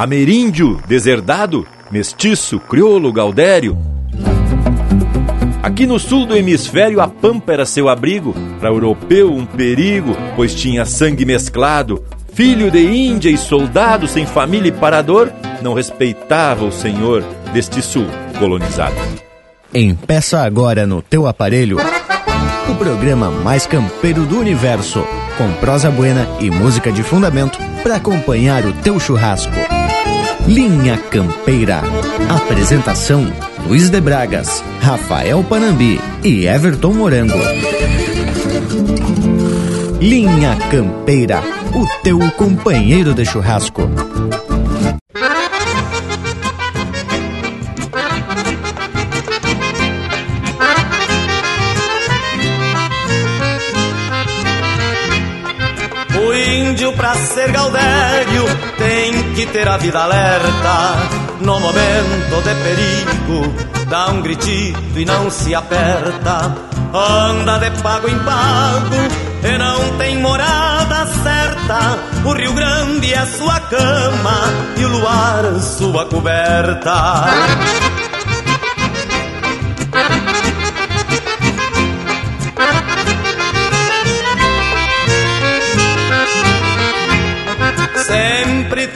ameríndio, deserdado, mestiço, crioulo, gaudério. Aqui no sul do hemisfério, a pampa era seu abrigo, para europeu um perigo, pois tinha sangue mesclado. Filho de Índia e soldado sem família e parador, não respeitava o senhor deste sul colonizado. Empeça agora no teu aparelho o programa mais campeiro do universo, com prosa buena e música de fundamento para acompanhar o teu churrasco. Linha Campeira. Apresentação: Luiz de Bragas, Rafael Panambi e Everton Morango. Linha Campeira, o teu companheiro de churrasco. O índio pra ser gaudério tem que ter a vida alerta. No momento de perigo, dá um gritito e não se aperta. Anda de pago em pago e não tem morada certa. O Rio Grande é sua cama e o luar sua coberta.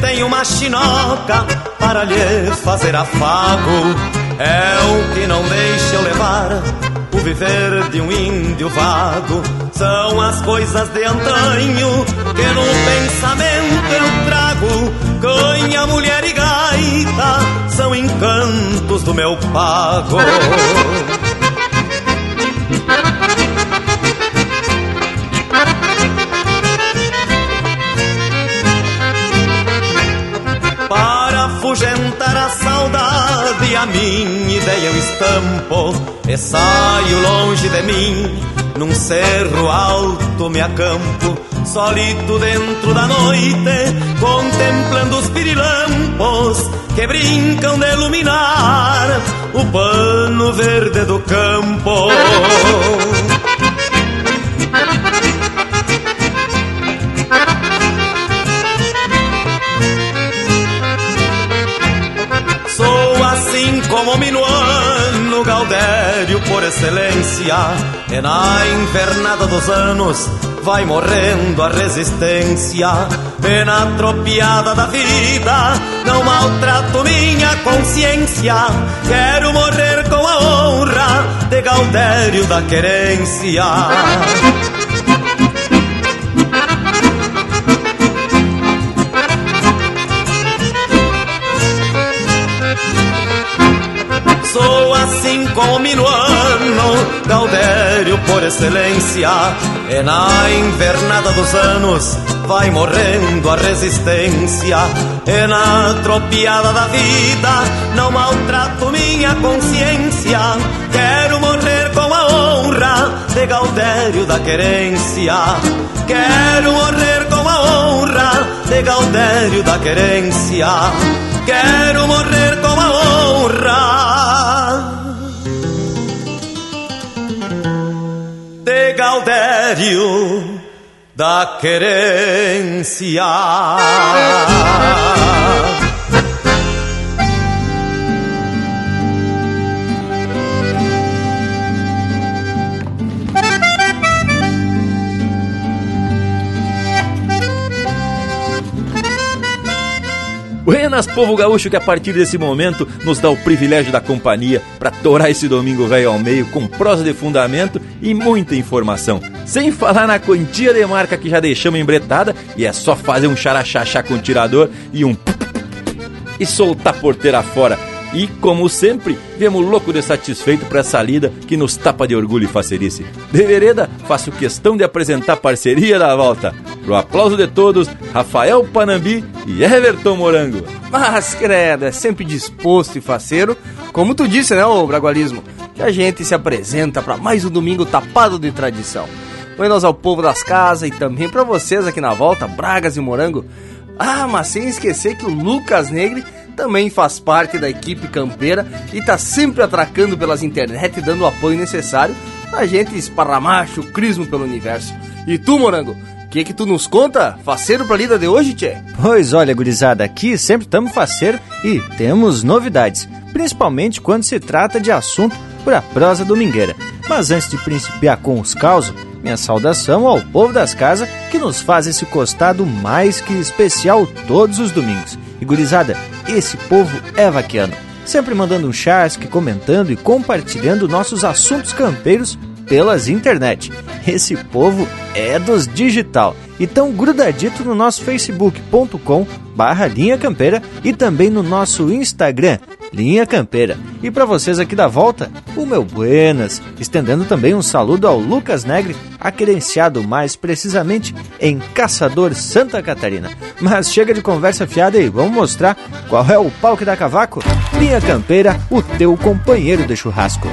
Tem uma chinoca para lhe fazer afago. É o que não deixa eu levar o viver de um índio vago. São as coisas de antanho que no pensamento eu trago. Canha, mulher e gaita são encantos do meu pago. Ideia eu estampo e saio longe de mim. Num cerro alto me acampo, solito dentro da noite, contemplando os pirilampos que brincam de iluminar o pano verde do campo. Assim como minuano, Gaudério por excelência. E na invernada dos anos vai morrendo a resistência. E na tropiada da vida não maltrato minha consciência. Quero morrer com a honra de Gaudério da querência. Gaudério por excelência. E na invernada dos anos vai morrendo a resistência. E na tropiada da vida não maltrato minha consciência. Quero morrer com a honra de Gaudério da querência. Quero morrer com a honra de Gaudério da querência. Quero morrer com a honra Gaudério da querência. Buenas, povo gaúcho, que a partir desse momento nos dá o privilégio da companhia para torar esse domingo velho ao meio com prosa de fundamento e muita informação. Sem falar na quantia de marca que já deixamos embretada e é só fazer um xaraxaxá com o tirador e um e soltar porteira fora. E, como sempre, viemos louco de satisfeito para essa lida que nos tapa de orgulho e facerice. De vereda, faço questão de apresentar parceria da volta. Pro aplauso de todos, Rafael Panambi e Everton Morango. Mas, credo, é sempre disposto e faceiro, como tu disse, né, ô Bragualismo? Que a gente se apresenta para mais um domingo tapado de tradição. Buenos ao povo das casas e também para vocês aqui na volta, Bragas e Morango. Ah, mas sem esquecer que o Lucas Negre também faz parte da equipe campeira e tá sempre atracando pelas internet dando o apoio necessário pra gente esparramar chucrismo pelo universo. E tu, Morango, que que tu nos conta? Faceiro pra lida de hoje, tchê? Pois olha, gurizada, aqui sempre estamos faceiro e temos novidades, principalmente quando se trata de assunto para prosa domingueira. Mas antes de principiar com os causos, minha saudação ao povo das casas que nos faz esse costado mais que especial todos os domingos. E gurizada, esse povo é vaquiano, sempre mandando um chasque, comentando e compartilhando nossos assuntos campeiros pelas internet. Esse povo é dos digital. Então grudadito no nosso facebook.com barra Linha Campeira e também no nosso Instagram, Linha Campeira. E para vocês aqui da volta, o meu buenas, estendendo também um saludo ao Lucas Negre, aquerenciado mais precisamente em Caçador Santa Catarina. Mas chega de conversa fiada e vamos mostrar qual é o que dá cavaco? Linha Campeira, o teu companheiro de churrasco.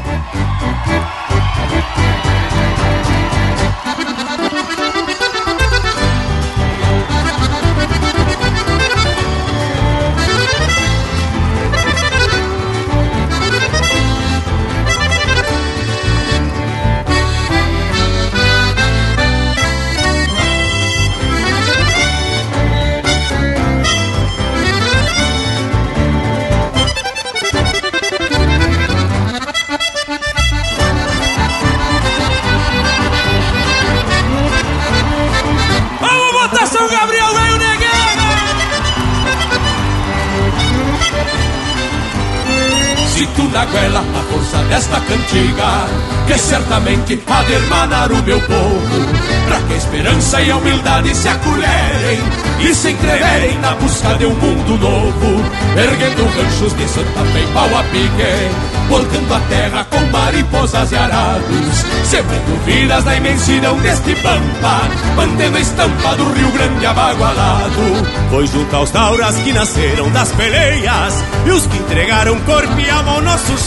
Que certamente há de hermanar o meu povo Pra que a esperança e a humildade se acolherem E se entreverem na busca de um mundo novo Erguendo ranchos de Santa Fe e pau a pique Voltando a terra com mariposas e arados Sembrando vidas na imensidão deste pampa Mantendo a estampa do Rio Grande abagualado. Foi junto aos tauras que nasceram das peleias E os que entregaram corpo e alma ao nosso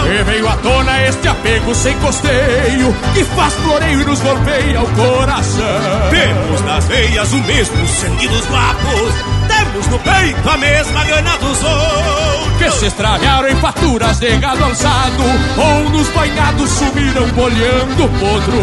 chão E veio à tona este apego sem costeio Que faz floreio e nos golpeia o coração Temos nas veias o mesmo sangue dos guapos Temos no peito a mesma gana dos outros que se estragaram em faturas de gado alçado ou nos banhados sumiram bolhando potros.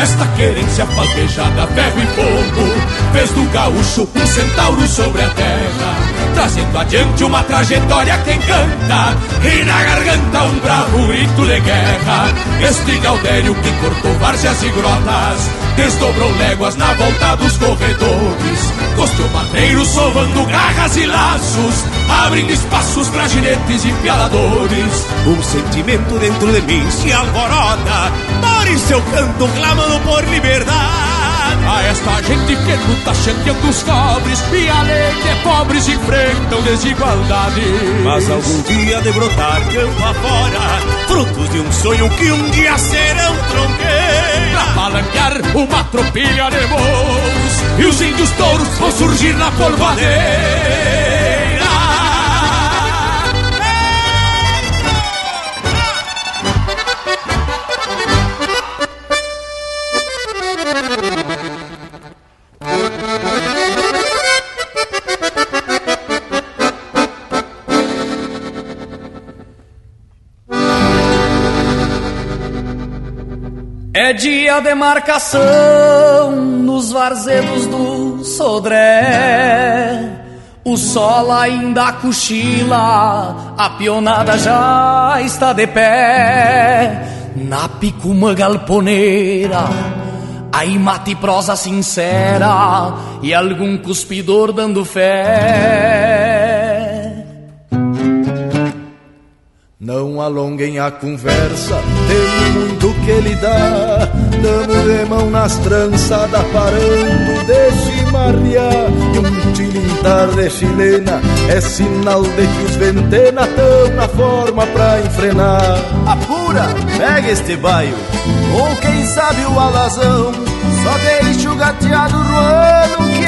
Esta querência palpejada, ferro e fogo Fez do gaúcho um centauro sobre a terra Trazendo adiante uma trajetória que encanta E na garganta um bravo grito de guerra. Este Gaudério que cortou várzeas e grotas Desdobrou léguas na volta dos corredores Costeou madeiros sovando garras e laços Abrindo espaços pra ginetes e pialadores. Um sentimento dentro de mim se alvorota. Por em seu canto clamando por liberdade. A esta gente que luta chanqueando os cobres E além de pobres enfrentam desigualdade Mas algum dia de brotar campo afora Frutos de um sonho que um dia serão tronqueiros. Pra palanquear uma tropilha de voos E os índios touros vão surgir na polvadeira É dia de marcação nos varzedos do Sodré. O sol ainda cochila, a pionada já está de pé. Na picuma galponeira, aí mate prosa sincera e algum cuspidor dando fé. Alonguem a conversa, tem muito que lhe dá. Damos de mão nas trançadas, parando de chimarrear. E um tilintar de chilena é sinal de que os ventena tão na forma pra enfrenar. Apura, pega este baio, ou quem sabe o alazão. Só deixa o gateado roando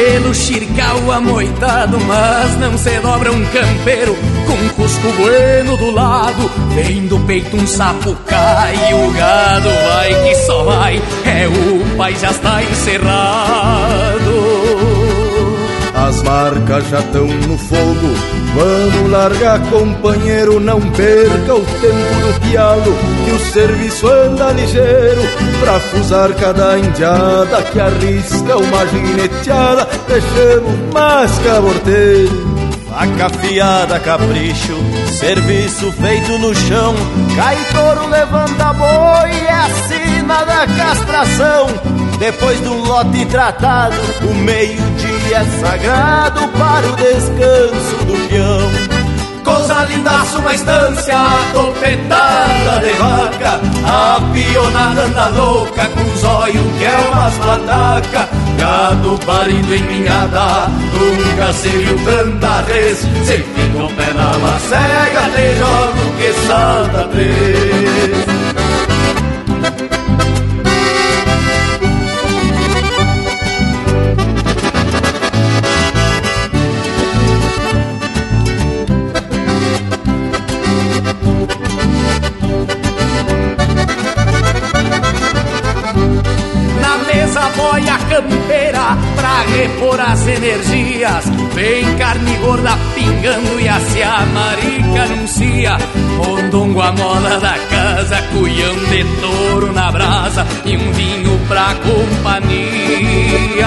Pelo xircal amoitado Mas não se dobra um campeiro. Com cusco bueno do lado Vem do peito um sapo cai O gado vai que só vai. É o pai já está encerrado as marcas já estão no fogo. Vamos largar, companheiro, não perca o tempo do pialo, que o serviço anda ligeiro pra fusar cada indiada que arrisca uma gineteada. Deixemos mais caborteiro. Faca afiada, capricho, serviço feito no chão. Cai touro, levanta boi, é a da castração. Depois do lote tratado, o é sagrado para o descanso do peão. Coisa lindaça, uma estância topetada de vaca A pionada anda louca com olhos que é umas pataca Gado parido em minhada, nunca se viu tanta vez Se fica o pé na macega, te jogo que salta três gorda pingando e a marica anuncia. Mondongo a moda da casa, cuião de touro na brasa e um vinho pra companhia.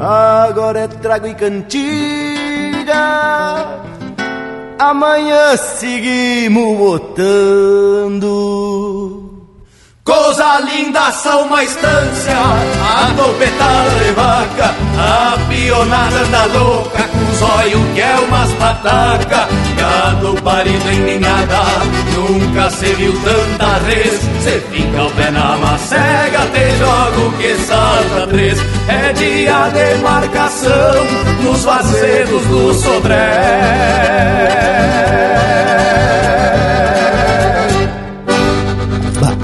Agora é trago e cantiga. Amanhã seguimos botando. Coisa linda, são uma estância, a topetada de vaca, a pionada da louca, zóio que é umas pataca, gado parido em ninhada, nunca se viu tanta res, cê fica o pé na macega, te jogo que salta três, é dia de marcação, nos vazedos do Sodré.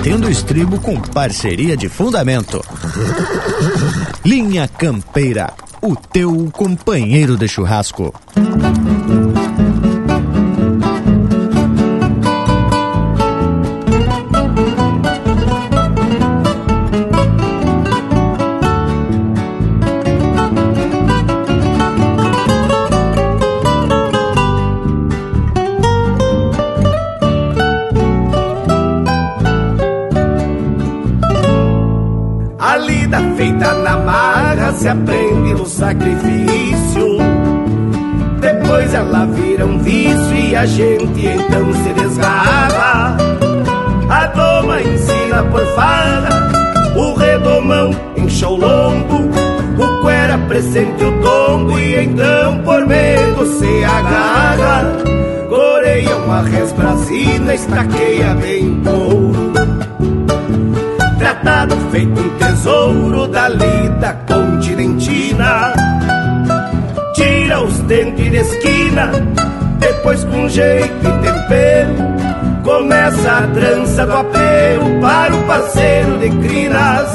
Batendo estribo com parceria de fundamento. Linha Campeira, o teu companheiro de churrasco. Se aprende no sacrifício. Depois ela vira um vício e a gente então se desgarra. A doma ensina por fada, o redomão enche o lombo, o cuera presente o tombo e então por medo se agarra. Coreia uma resbrasina, estaqueia bem couro tratado feito um tesouro da lida continentina. Tira os dentes de esquina, depois com jeito e tempero, Começa a trança do apelo para o parceiro de crinas.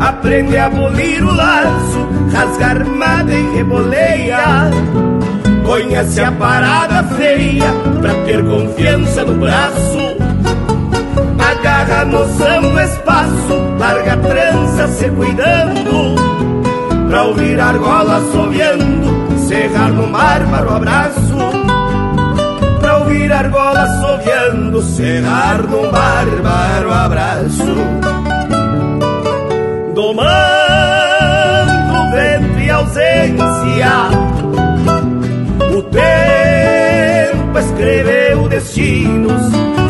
Aprende a abolir o laço, rasga armada e reboleia. Conhece a parada feia pra ter confiança no braço. Agarra noção do espaço, larga a trança se cuidando Pra ouvir argola assoviando, cerrar no bárbaro abraço. Pra ouvir argola assoviando, cerrar num bárbaro abraço. Domando vento e ausência o tempo escreveu destinos,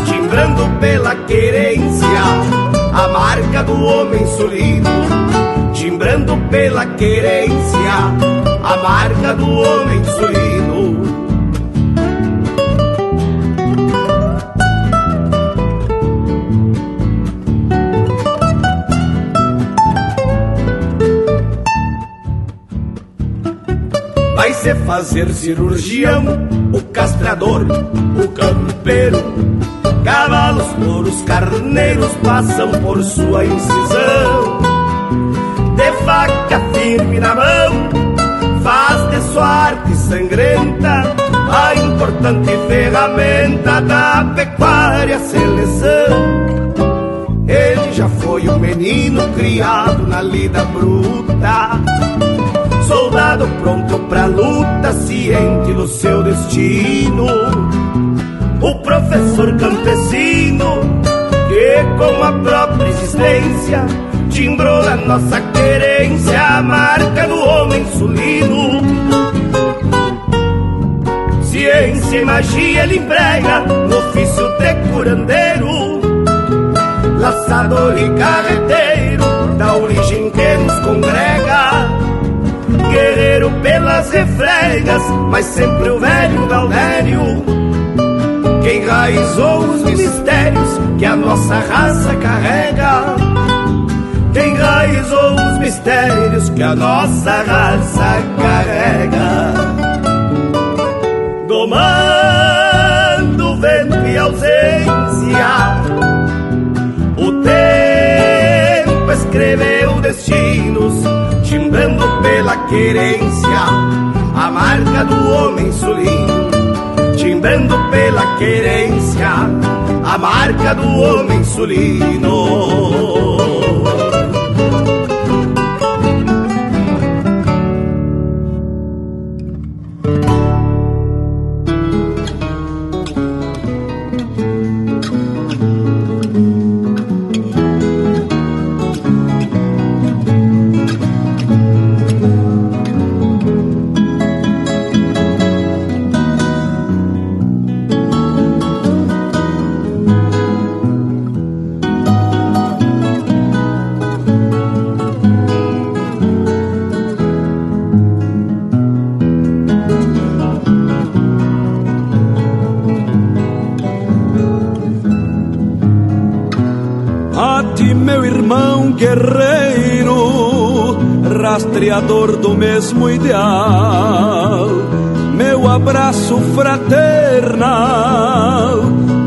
timbrando pela querência a marca do homem solido, timbrando pela querência a marca do homem solido. vai se fazer cirurgião, o castrador, o campeiro. Cavalos, touros, carneiros passam por sua incisão. De faca firme na mão, faz de sua arte sangrenta a importante ferramenta da pecuária seleção. Ele já foi um menino criado na lida bruta soldado pronto pra luta, ciente do seu destino. O professor campesino, que com a própria existência timbrou na nossa querência a marca do homem sulino. Ciência e magia ele emprega no ofício de curandeiro, laçador e carreteiro, da origem que nos congrega guerreiro pelas refregas, mas sempre o velho Galdério que enraizou os mistérios que a nossa raça carrega. Que enraizou os mistérios que a nossa raça carrega. Domando vento e ausência, o tempo escreveu destinos timbrando pela querência a marca do homem solino, timbrando pela querência a marca do homem solino. Guerreiro, rastreador do mesmo ideal. Meu abraço fraternal,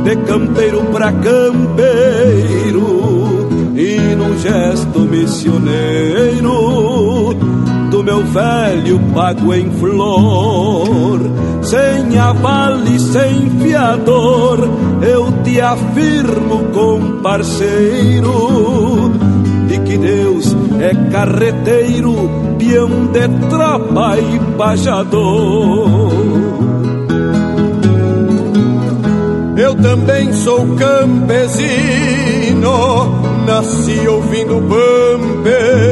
de campeiro pra campeiro, e num gesto missioneiro do meu velho pago em flor. Sem aval e sem fiador, eu te afirmo com é carreteiro, peão de tropa e pajador. Eu também sou campesino, nasci ouvindo pampeiro,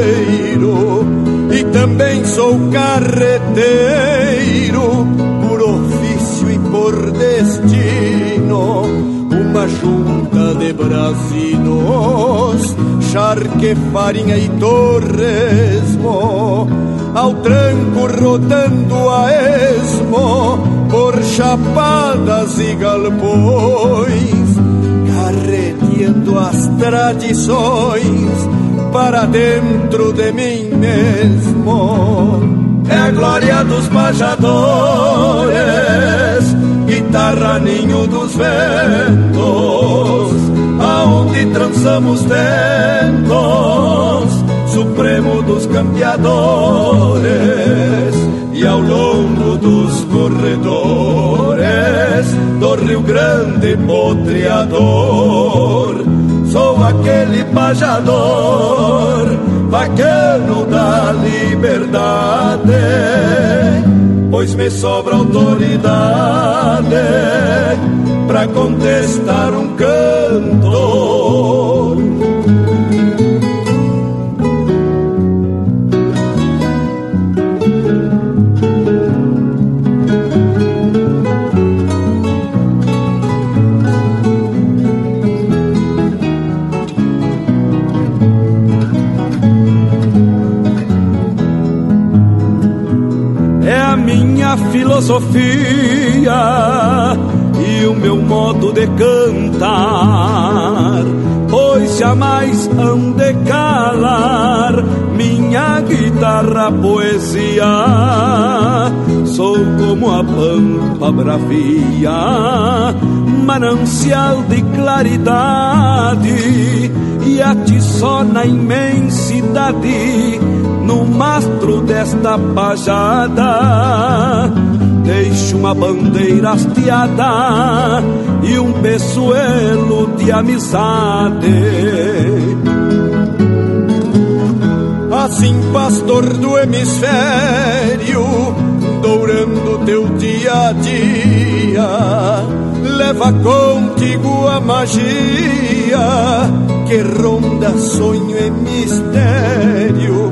e também sou carreteiro, por ofício e por destino, uma junta de brasinos charque, farinha e torresmo, ao tranco rodando a esmo, por chapadas e galpões, carreteando as tradições para dentro de mim mesmo. É a glória dos pajadores guitarra ninho dos ventos, aonde trançamos tentos, supremo dos campeadores, e ao longo dos corredores do Rio Grande potreador, sou aquele pajador, bacano da liberdade pois me sobra autoridade para contestar um canto. Filosofia e o meu modo de cantar, pois jamais hão de calar minha guitarra poesia. Sou como a pampa bravia, manancial de claridade e a ti só na imensidade no mastro desta pajada Deixo uma bandeira hasteada e um peçoelo de amizade. Assim, pastor do hemisfério, dourando teu dia a dia, leva contigo a magia que ronda sonho e mistério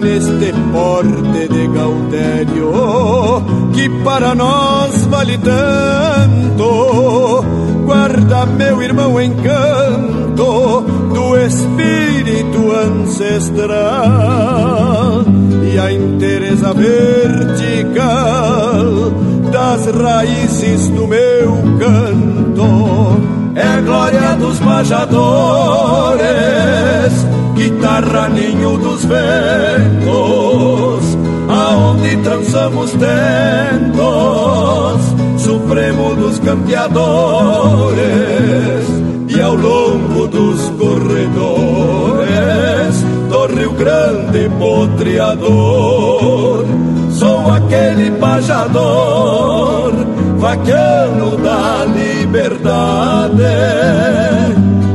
neste porte de Gaudério que para nós vale tanto. Guarda, meu irmão, encanto do espírito ancestral e a interesa vertical das raízes do meu canto. É a glória dos majadores guitarra ninho dos ventos, aonde trançamos tentos, supremo dos campeadores, e ao longo dos corredores do Rio Grande potreador, sou aquele pajador, vaquiano da liberdade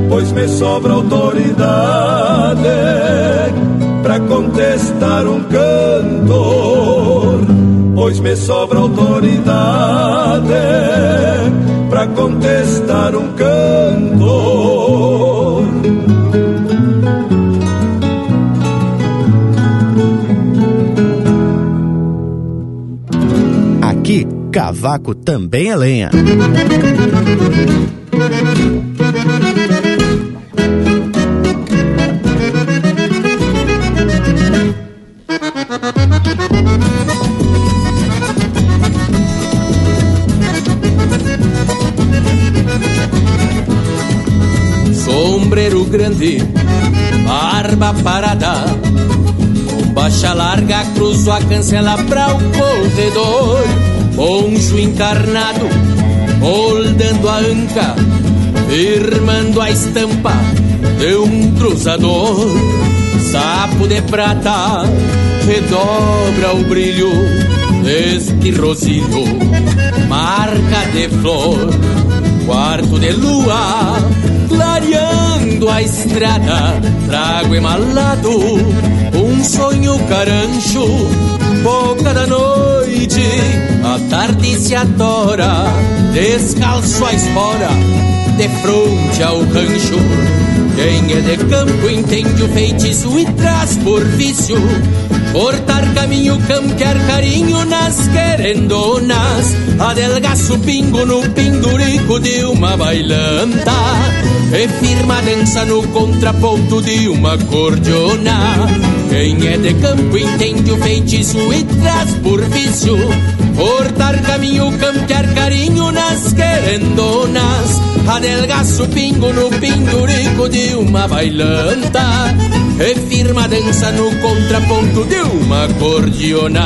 pois me sobra autoridade para contestar um cantor, pois me sobra autoridade para contestar um cantor. Aqui, cavaco também é lenha. Grande, barba parada, com baixa larga cruzo a cancela pra o corredor, poncho encarnado, moldando a anca, firmando a estampa de um cruzador, sapo de prata, redobra o brilho deste rosilho, marca de flor, quarto de lua, clareando a estrada, trago emalado, um sonho carancho, boca da noite, a tarde se adora, descalço a espora, de fronte ao rancho. Quem é de campo entende o feitiço e traz por vício Cortar caminho, campear carinho nas querendonas Adelgaço pingo no pindurico de uma bailanta. E firma dança no contraponto de uma cordiona Quem é de campo entende o feitiço e traz por vício. Cortar caminho, campear carinho nas querendonas. Adelgaço o pingo no pindurico de uma bailanta. E firma dança no contraponto de uma cordiona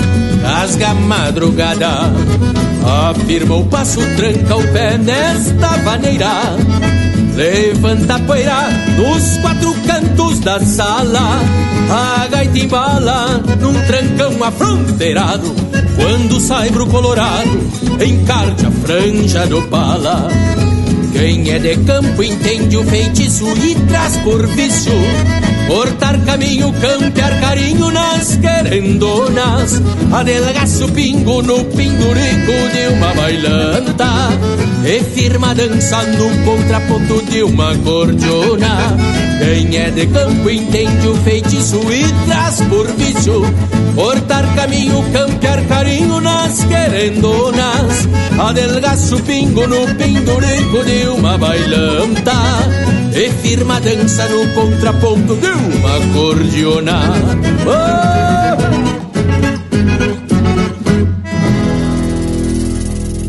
rasga a madrugada. Afirma o passo, tranca o pé nesta maneira. Levanta a poeira dos quatro cantos da sala. A gaita embala num trancão afronteirado. Quando sai pro colorado, encarte a franja do pala. Quem é de campo entende o feitiço e traz por vício Cortar caminho, campear carinho nas querendonas Adelgaço pingo no pindurico de uma bailanta. E firma dança no contraponto de uma cordiona. Quem é de campo entende o feitiço e traz por vício. Cortar caminho, campear carinho nas querendonas Adelgaço pingo no pindurico de uma bailanta E firma dança no contraponto de uma cordiona. Oh!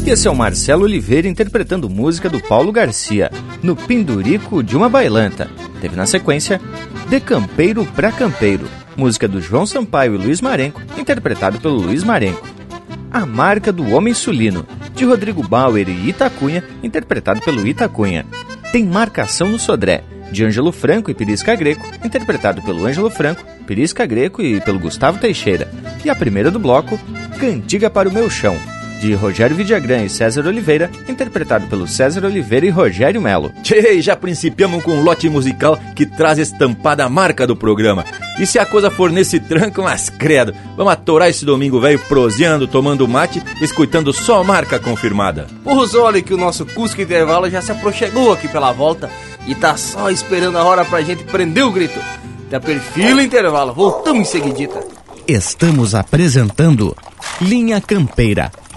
Esse é o Marcelo Oliveira interpretando música do Paulo Garcia, no Pindurico de uma Bailanta. Teve na sequência De Campeiro pra Campeiro, música do João Sampaio e Luiz Marenco, interpretado pelo Luiz Marenco. A Marca do Homem Sulino, de Rodrigo Bauer e Itacunha, interpretado pelo Itacunha. Tem Marcação no Sodré, de Ângelo Franco e Pirisca Greco, interpretado pelo Ângelo Franco, Pirisca Greco e pelo Gustavo Teixeira. E a primeira do bloco, Cantiga para o Meu Chão, de Rogério Vidagrã e César Oliveira, interpretado pelo César Oliveira e Rogério Melo. Tchê, já principiamos com um lote musical que traz estampada a marca do programa. E se a coisa for nesse tranco, mas credo, vamos atorar esse domingo velho proseando, tomando mate, escutando só marca confirmada. Porra, olha que o nosso Cusco Intervalo já se aproximou aqui pela volta e tá só esperando a hora pra gente prender o grito. Da perfil intervalo, voltamos em seguidita. Estamos apresentando Linha Campeira,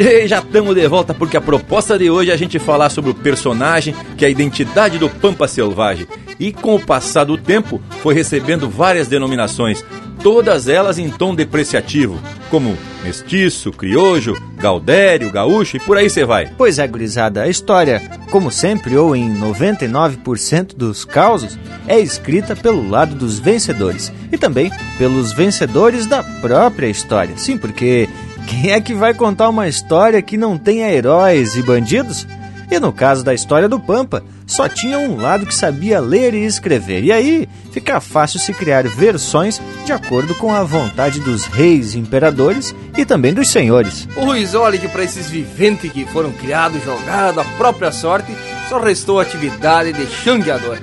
E já estamos de volta porque a proposta de hoje é a gente falar sobre o personagem que é a identidade do Pampa Selvagem. E com o passar do tempo foi recebendo várias denominações, todas elas em tom depreciativo, como mestiço, criojo, gaudério, gaúcho e por aí você vai. Pois é, gurizada, a história, como sempre ou em 99% dos causos, é escrita pelo lado dos vencedores e também pelos vencedores da própria história. Sim, porque quem é que vai contar uma história que não tenha heróis e bandidos? E no caso da história do Pampa, só tinha um lado que sabia ler e escrever. E aí fica fácil se criar versões de acordo com a vontade dos reis, imperadores e também dos senhores. O Ruiz, olha que para esses viventes que foram criados, jogados à própria sorte, só restou a atividade de xangueador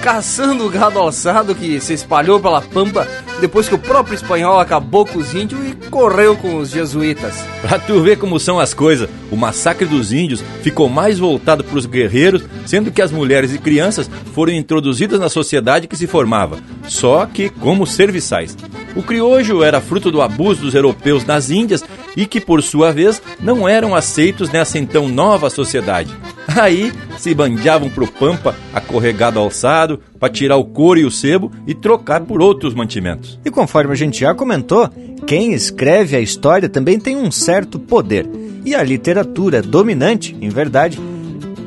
caçando o gado alçado que se espalhou pela pampa depois que o próprio espanhol acabou com os índios e correu com os jesuítas. Pra tu ver como são as coisas, o massacre dos índios ficou mais voltado para os guerreiros, sendo que as mulheres e crianças foram introduzidas na sociedade que se formava, só que como serviçais. O criojo era fruto do abuso dos europeus nas Índias e que, por sua vez, não eram aceitos nessa então nova sociedade. Aí se bandeavam pro pampa, acorregado alçado, para tirar o couro e o sebo e trocar por outros mantimentos. E conforme a gente já comentou, quem escreve a história também tem um certo poder. E a literatura dominante, em verdade,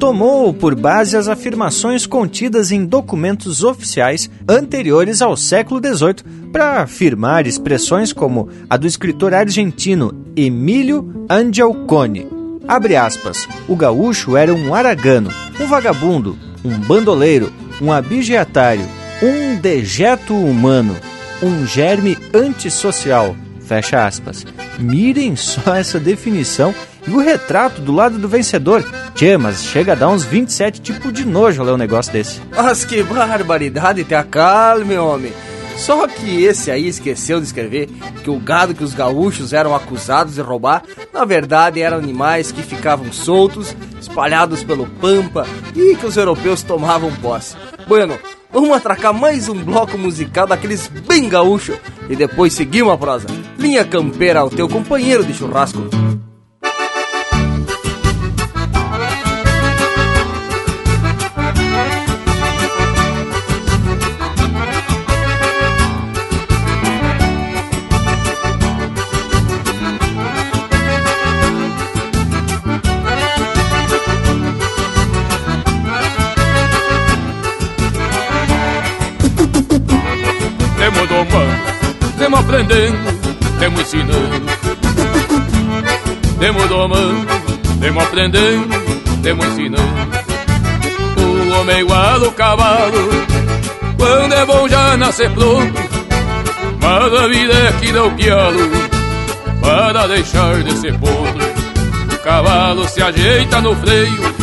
tomou por base as afirmações contidas em documentos oficiais anteriores ao século XVIII para afirmar expressões como a do escritor argentino Emílio Angialcone, Abre aspas. O gaúcho era um aragano, um vagabundo, um bandoleiro, um abigeatário, um dejeto humano, um germe antissocial. Fecha aspas. Mirem só essa definição e o retrato do lado do vencedor. Tchê, mas chega a dar uns 27 tipos de nojo ler um negócio desse. Mas que barbaridade, te acalme, homem. Só que esse aí esqueceu de escrever que o gado que os gaúchos eram acusados de roubar, na verdade eram animais que ficavam soltos, espalhados pelo pampa e que os europeus tomavam posse. Bueno, vamos atracar mais um bloco musical daqueles bem gaúcho e depois seguir uma prosa. Linha campeira ao teu companheiro de churrasco. Aprendendo, temos ensinando. Temos domando, temos aprendendo, temos ensinando. O homem é igual ao cavalo, quando é bom já nascer pronto. Mas a vida é que dá o pialo, para deixar de ser podre. O cavalo se ajeita no freio,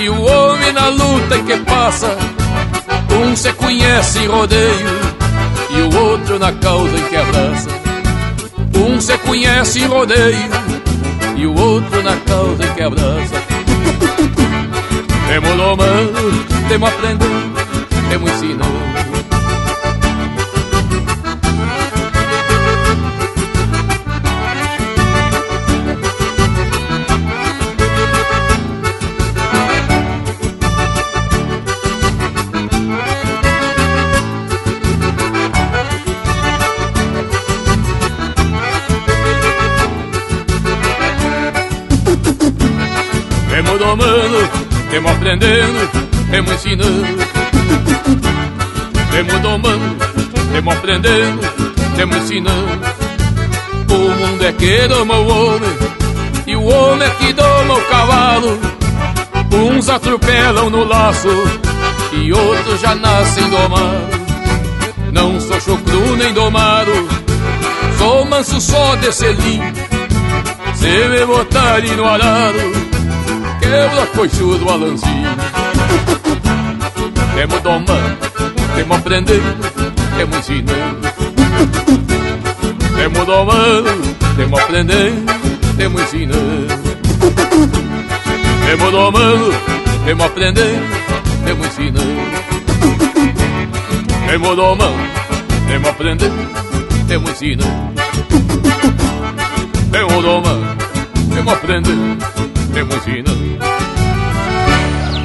e o homem na luta em que passa. Um se conhece em rodeio e o outro na causa em que abraça. Um se conhece em rodeio e o outro na causa em que abraça. Temos domando, temos aprendendo, temos ensinando. Temos domando, temos aprendendo, temos ensinando. Temos domando, temos aprendendo, temos ensinando. O mundo é que doma o homem, e o homem é que doma o cavalo. Uns atropelam no laço, e outros já nascem domados. Não sou chucru nem domado, sou manso só de selim. Se me botarem no arado, quebra coichudo alanzinho. Temos domando, temos aprendendo, temos ensinando. Temos domando, temos aprendendo, temos ensinando. Temos domando, temos aprendendo, temos ensinando. Temos domando, temos aprendendo, temos ensinando. Temos domando, temos aprendendo, temos ensinando.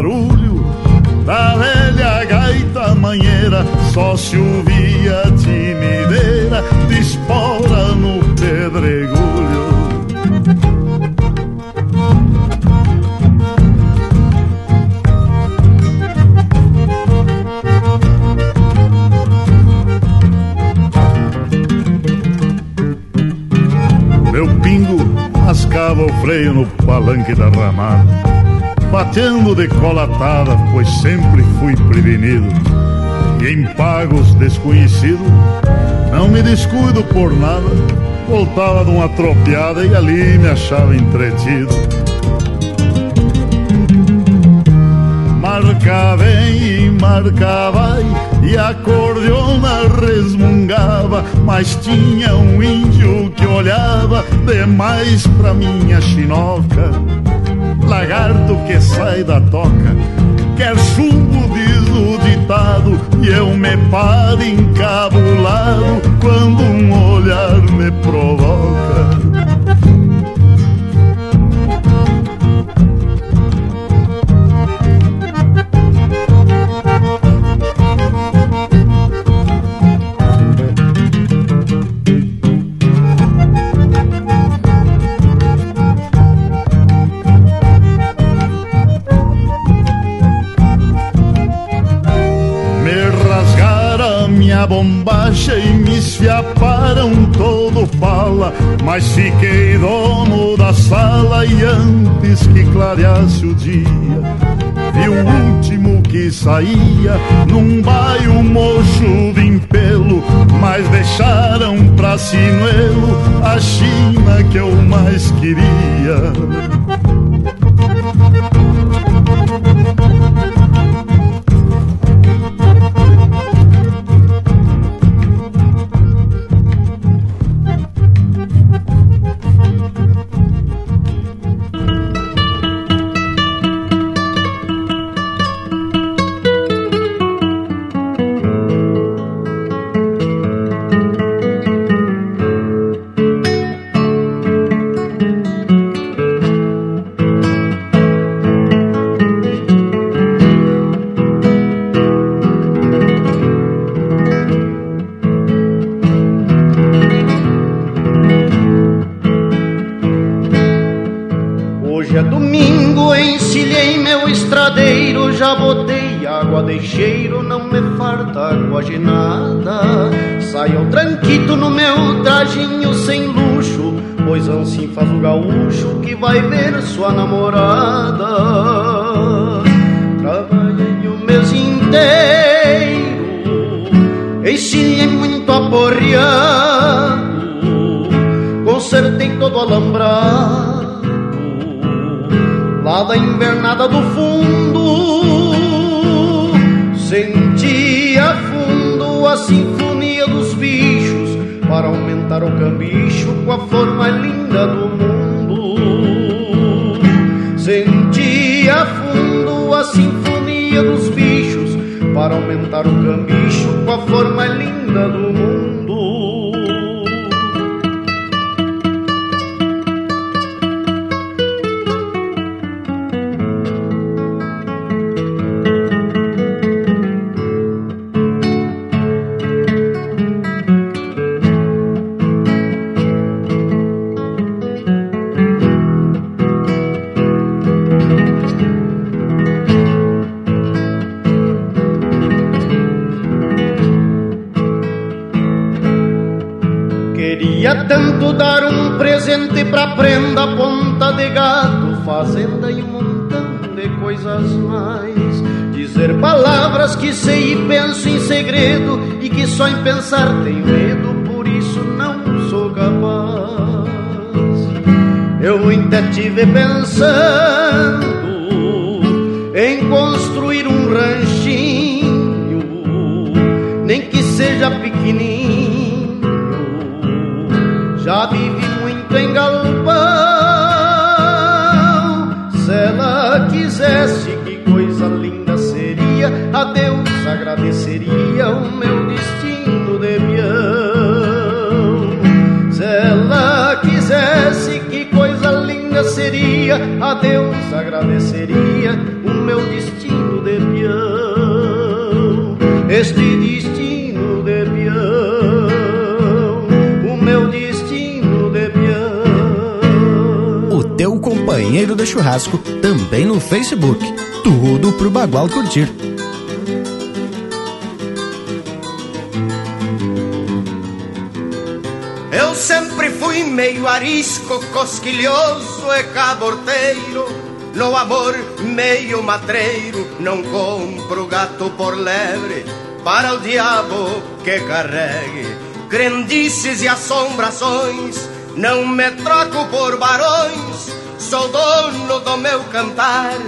Barulho da velha gaita manheira, só se ouvia pois sempre fui prevenido. E em pagos desconhecidos, não me descuido por nada, voltava de uma tropiada e ali me achava entretido. Marca bem e marca vai E a cordiona resmungava Mas tinha um índio que olhava Demais pra minha chinoca Lagarto que sai da toca Quer chumbo diz o ditado E eu me paro encabulado Quando um olhar me provoca bombacha e me esfiaparam todo fala, mas fiquei dono da sala e antes que clareasse o dia, vi o último que saía num baio mocho de impelo, mas deixaram pra sinuelo a China que eu mais queria. Sua namorada. Trabalhei o mês inteiro, ensinei muito aporreado, consertei todo alambrado, lá da invernada do fundo, sentia fundo a sinfonia dos bichos para aumentar o cambicho com a forma linda aumentar o cambicho com a forma linda só churrasco também no Facebook. Tudo pro Bagual curtir. Eu sempre fui meio arisco, cosquilhoso e caborteiro. No amor, meio matreiro, não compro gato por lebre para o diabo que carregue crendices e assombrações. Não me troco por barões sou dono do meu cantar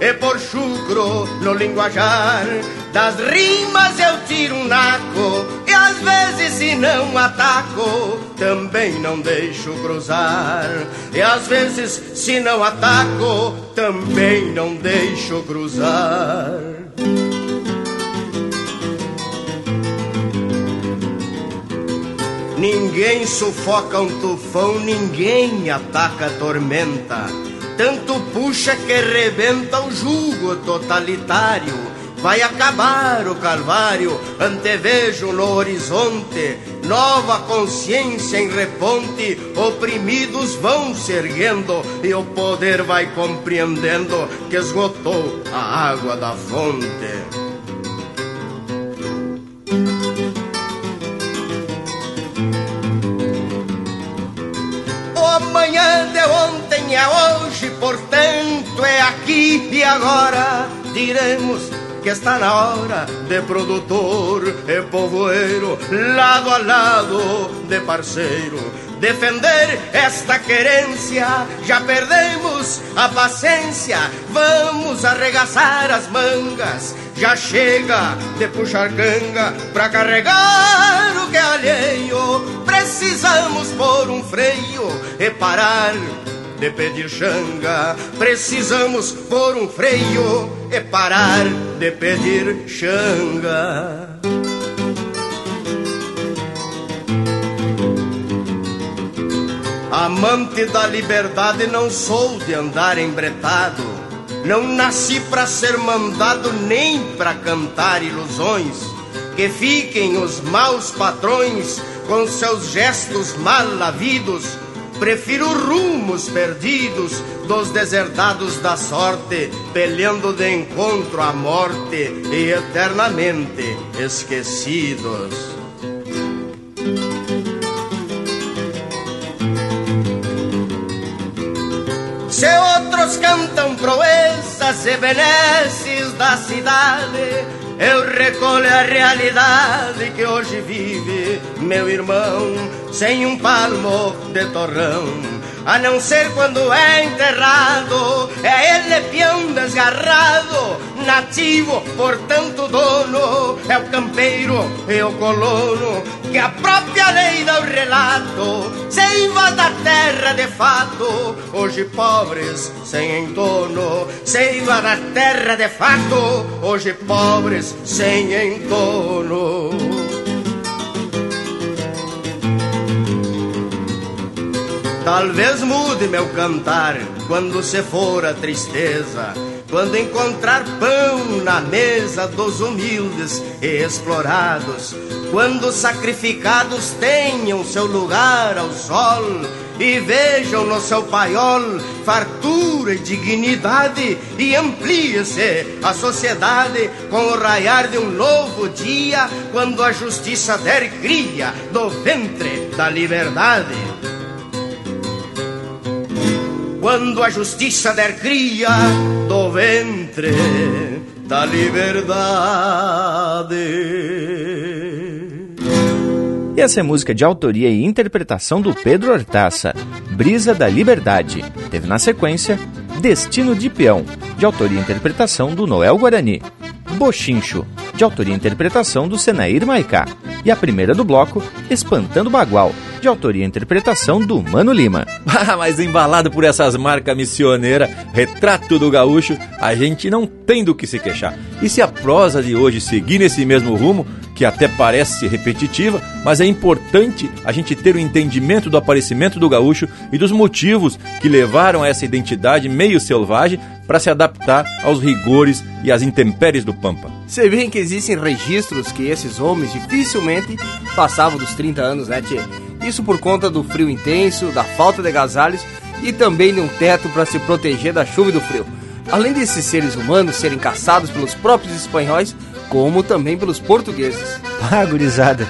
e por chucro no linguajar. Das rimas eu tiro um naco e às vezes se não ataco também não deixo cruzar. E às vezes se não ataco também não deixo cruzar Ninguém sufoca um tufão, ninguém ataca a tormenta. Tanto puxa que rebenta o jugo totalitário. Vai acabar o calvário, antevejo no horizonte. Nova consciência em reponte, oprimidos vão se erguendo e o poder vai compreendendo que esgotou a água da fonte. Amanhã de ontem a hoje, portanto é aqui e agora. Diremos que está na hora de produtor e povoeiro, lado a lado de parceiro Defender esta querência, já perdemos a paciência, vamos arregaçar as mangas. Já chega de puxar ganga pra carregar o que é alheio. Precisamos pôr um freio e parar de pedir xanga. Precisamos pôr um freio e parar de pedir xanga. Amante da liberdade, não sou de andar embretado. Não nasci para ser mandado nem para cantar ilusões. Que fiquem os maus patrões com seus gestos mal havidos Prefiro rumos perdidos dos deserdados da sorte, peleando de encontro à morte e eternamente esquecidos. Se outros cantam proezas e benesses da cidade, eu recolho a realidade que hoje vive meu irmão, sem um palmo de torrão. A não ser quando é enterrado, é ele peão desgarrado, nativo, portanto dono, é o campeiro e o colono, que a própria lei dá o relato, seiva da terra de fato, hoje pobres sem entorno, seiva da terra de fato, hoje pobres sem entorno. Talvez mude meu cantar quando se for a tristeza, quando encontrar pão na mesa dos humildes e explorados, quando sacrificados tenham seu lugar ao sol e vejam no seu paiol fartura e dignidade e amplie-se a sociedade com o raiar de um novo dia, quando a justiça der cria do ventre da liberdade quando a justiça der cria do ventre da liberdade. E essa é música de autoria e interpretação do Pedro Hortaça, Brisa da Liberdade. Teve na sequência Destino de Peão, de autoria e interpretação do Noel Guarani. Bochincho, de autoria e interpretação do Senair Maicá. E a primeira do bloco, Espantando Bagual, de autoria e interpretação do Mano Lima. Ah, mas embalado por essas marcas missioneiras, retrato do gaúcho, a gente não tem do que se queixar. E se a prosa de hoje seguir nesse mesmo rumo, que até parece repetitiva, mas é importante a gente ter o um entendimento do aparecimento do gaúcho e dos motivos que levaram a essa identidade meio selvagem para se adaptar aos rigores e às intempéries do Pampa. Você vê que existem registros que esses homens dificilmente passavam dos 30 anos, né, Tchê? Isso por conta do frio intenso, da falta de agasalhos e também de um teto para se proteger da chuva e do frio. Além desses seres humanos serem caçados pelos próprios espanhóis, como também pelos portugueses. Ah, gurizada,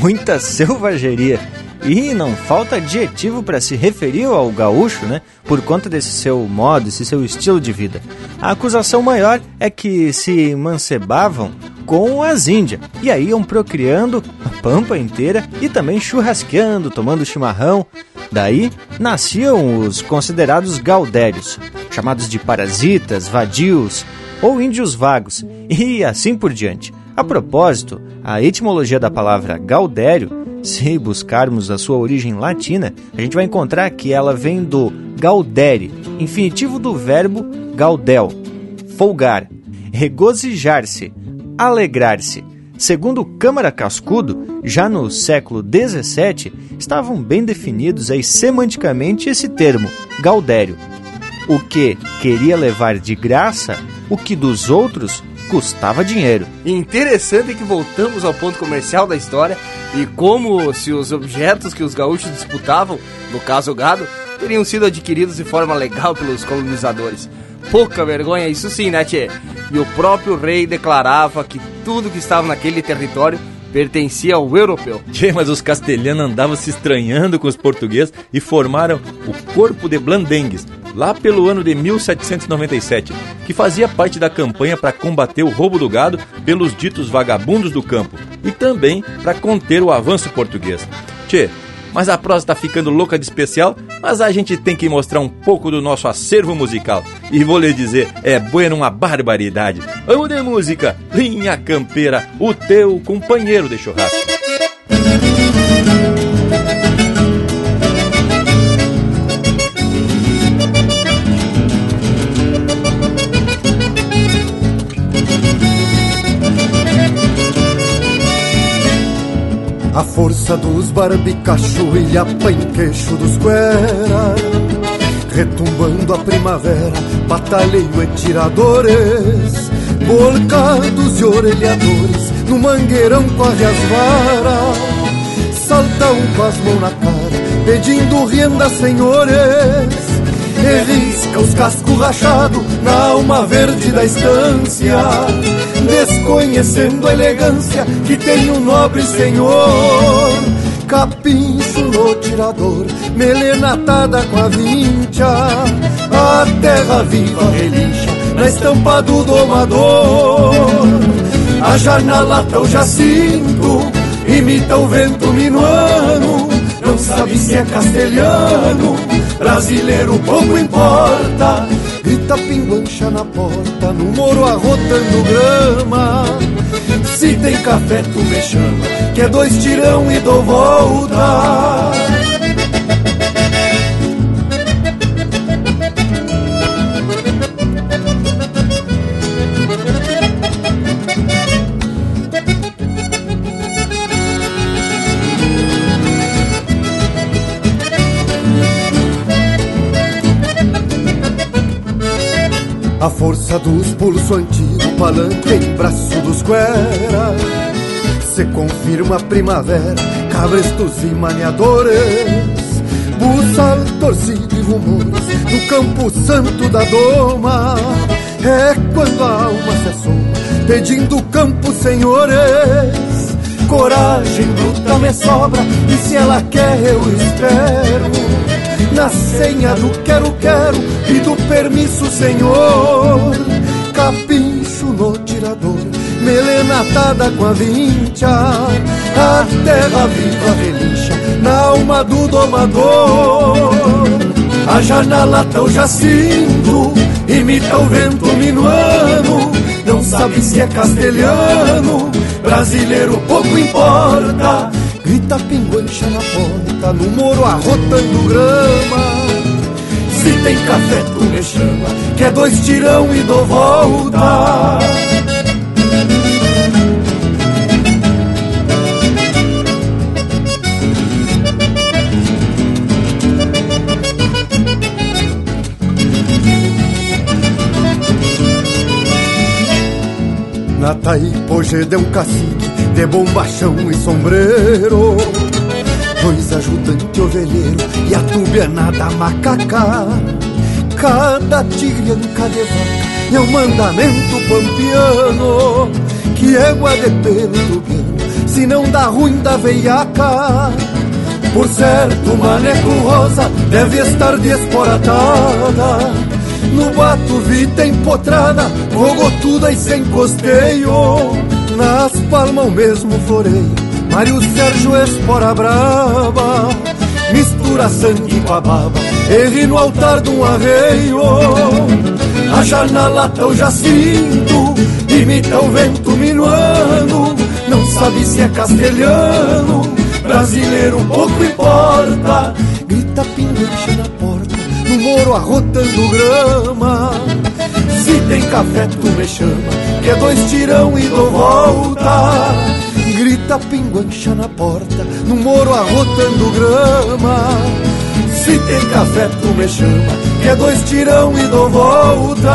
muita selvageria. E não falta adjetivo para se referir ao gaúcho, né? Por conta desse seu modo, esse seu estilo de vida. A acusação maior é que se mancebavam com as índias. E aí iam procriando a pampa inteira e também churrasqueando, tomando chimarrão. Daí nasciam os considerados gaudérios, chamados de parasitas, vadios ou índios vagos, e assim por diante. A propósito, a etimologia da palavra gaudério, se buscarmos a sua origem latina, a gente vai encontrar que ela vem do gaudere, infinitivo do verbo gaudel, folgar, regozijar-se, alegrar-se. Segundo Câmara Cascudo, já no século XVII, estavam bem definidos aí semanticamente esse termo, gaudério, o que queria levar de graça o que dos outros custava dinheiro. Interessante que voltamos ao ponto comercial da história e como se os objetos que os gaúchos disputavam, no caso o gado, teriam sido adquiridos de forma legal pelos colonizadores. Pouca vergonha, isso sim, né, tchê? E o próprio rei declarava que tudo que estava naquele território pertencia ao europeu. Tchê, mas os castelhanos andavam se estranhando com os portugueses e formaram o Corpo de Blandengues, lá pelo ano de 1797, que fazia parte da campanha para combater o roubo do gado pelos ditos vagabundos do campo e também para conter o avanço português. Tchê, mas a prosa tá ficando louca de especial, mas a gente tem que mostrar um pouco do nosso acervo musical. E vou lhe dizer, é bueno uma barbaridade. Vamos de música, linha campeira, o teu companheiro de churrasco. A força dos barbicacho e a panqueixo dos guera. Retumbando a primavera, batalheio e tiradores. Bolcados e orelhadores, no mangueirão corre as varas. Salta um com as mãos na cara, pedindo renda, senhores risca os cascos rachados na alma verde da estância, desconhecendo a elegância que tem um nobre senhor. Capincho no tirador, melena atada com a vincha, a terra viva relincha na estampa do domador. A jarnalata o jacinto imita o vento minuano, não sabe se é castelhano brasileiro pouco importa. Grita pinguancha na porta, no moro arrotando grama. Se tem café, tu me chama, que é dois tirão e dou volta. A força dos pulso antigo, palanque em braço dos guera Se confirma a primavera, cabrestos e maniadores Buçal, torcido e rumores no campo santo da doma. É quando a alma se assoma, pedindo campo senhores. Coragem bruta me sobra, e se ela quer eu espero. Na senha do quero, quero e do permisso, senhor. Capincho no tirador, melena atada com a vincha, a terra viva relincha na alma do domador. A janela tão jacinto, imita o vento minuano, não sabe se é castelhano, brasileiro pouco importa Grita pinguancha na porta, no moro arrotando grama. Se tem café, tu me chama, que é dois tirão e dou volta. Na Taipo, de um cacique de bombachão e sombreiro Dois ajudantes ovelheiro e a tubianada macaca. Cada tigre anca de vaca é um mandamento pampiano Que égua de pelo tubiano, se não dá ruim da veiaca. Por certo, maneco rosa deve estar desporatada No bato vita empotrada, rogotuda e sem costeio. Nas palmas o mesmo floreio Mário Sérgio Espora Brava Mistura sangue com a baba Erre no altar de um arreio. A janalata o jacinto Imita o vento minuano Não sabe se é castelhano Brasileiro pouco importa. Grita pinguete na porta No moro arrotando grama. Se tem café tu me chama que é dois tirão e dou volta. Grita pinguancha na porta, no moro arrotando grama. Se tem café, tu me chama, que é dois tirão e dou volta.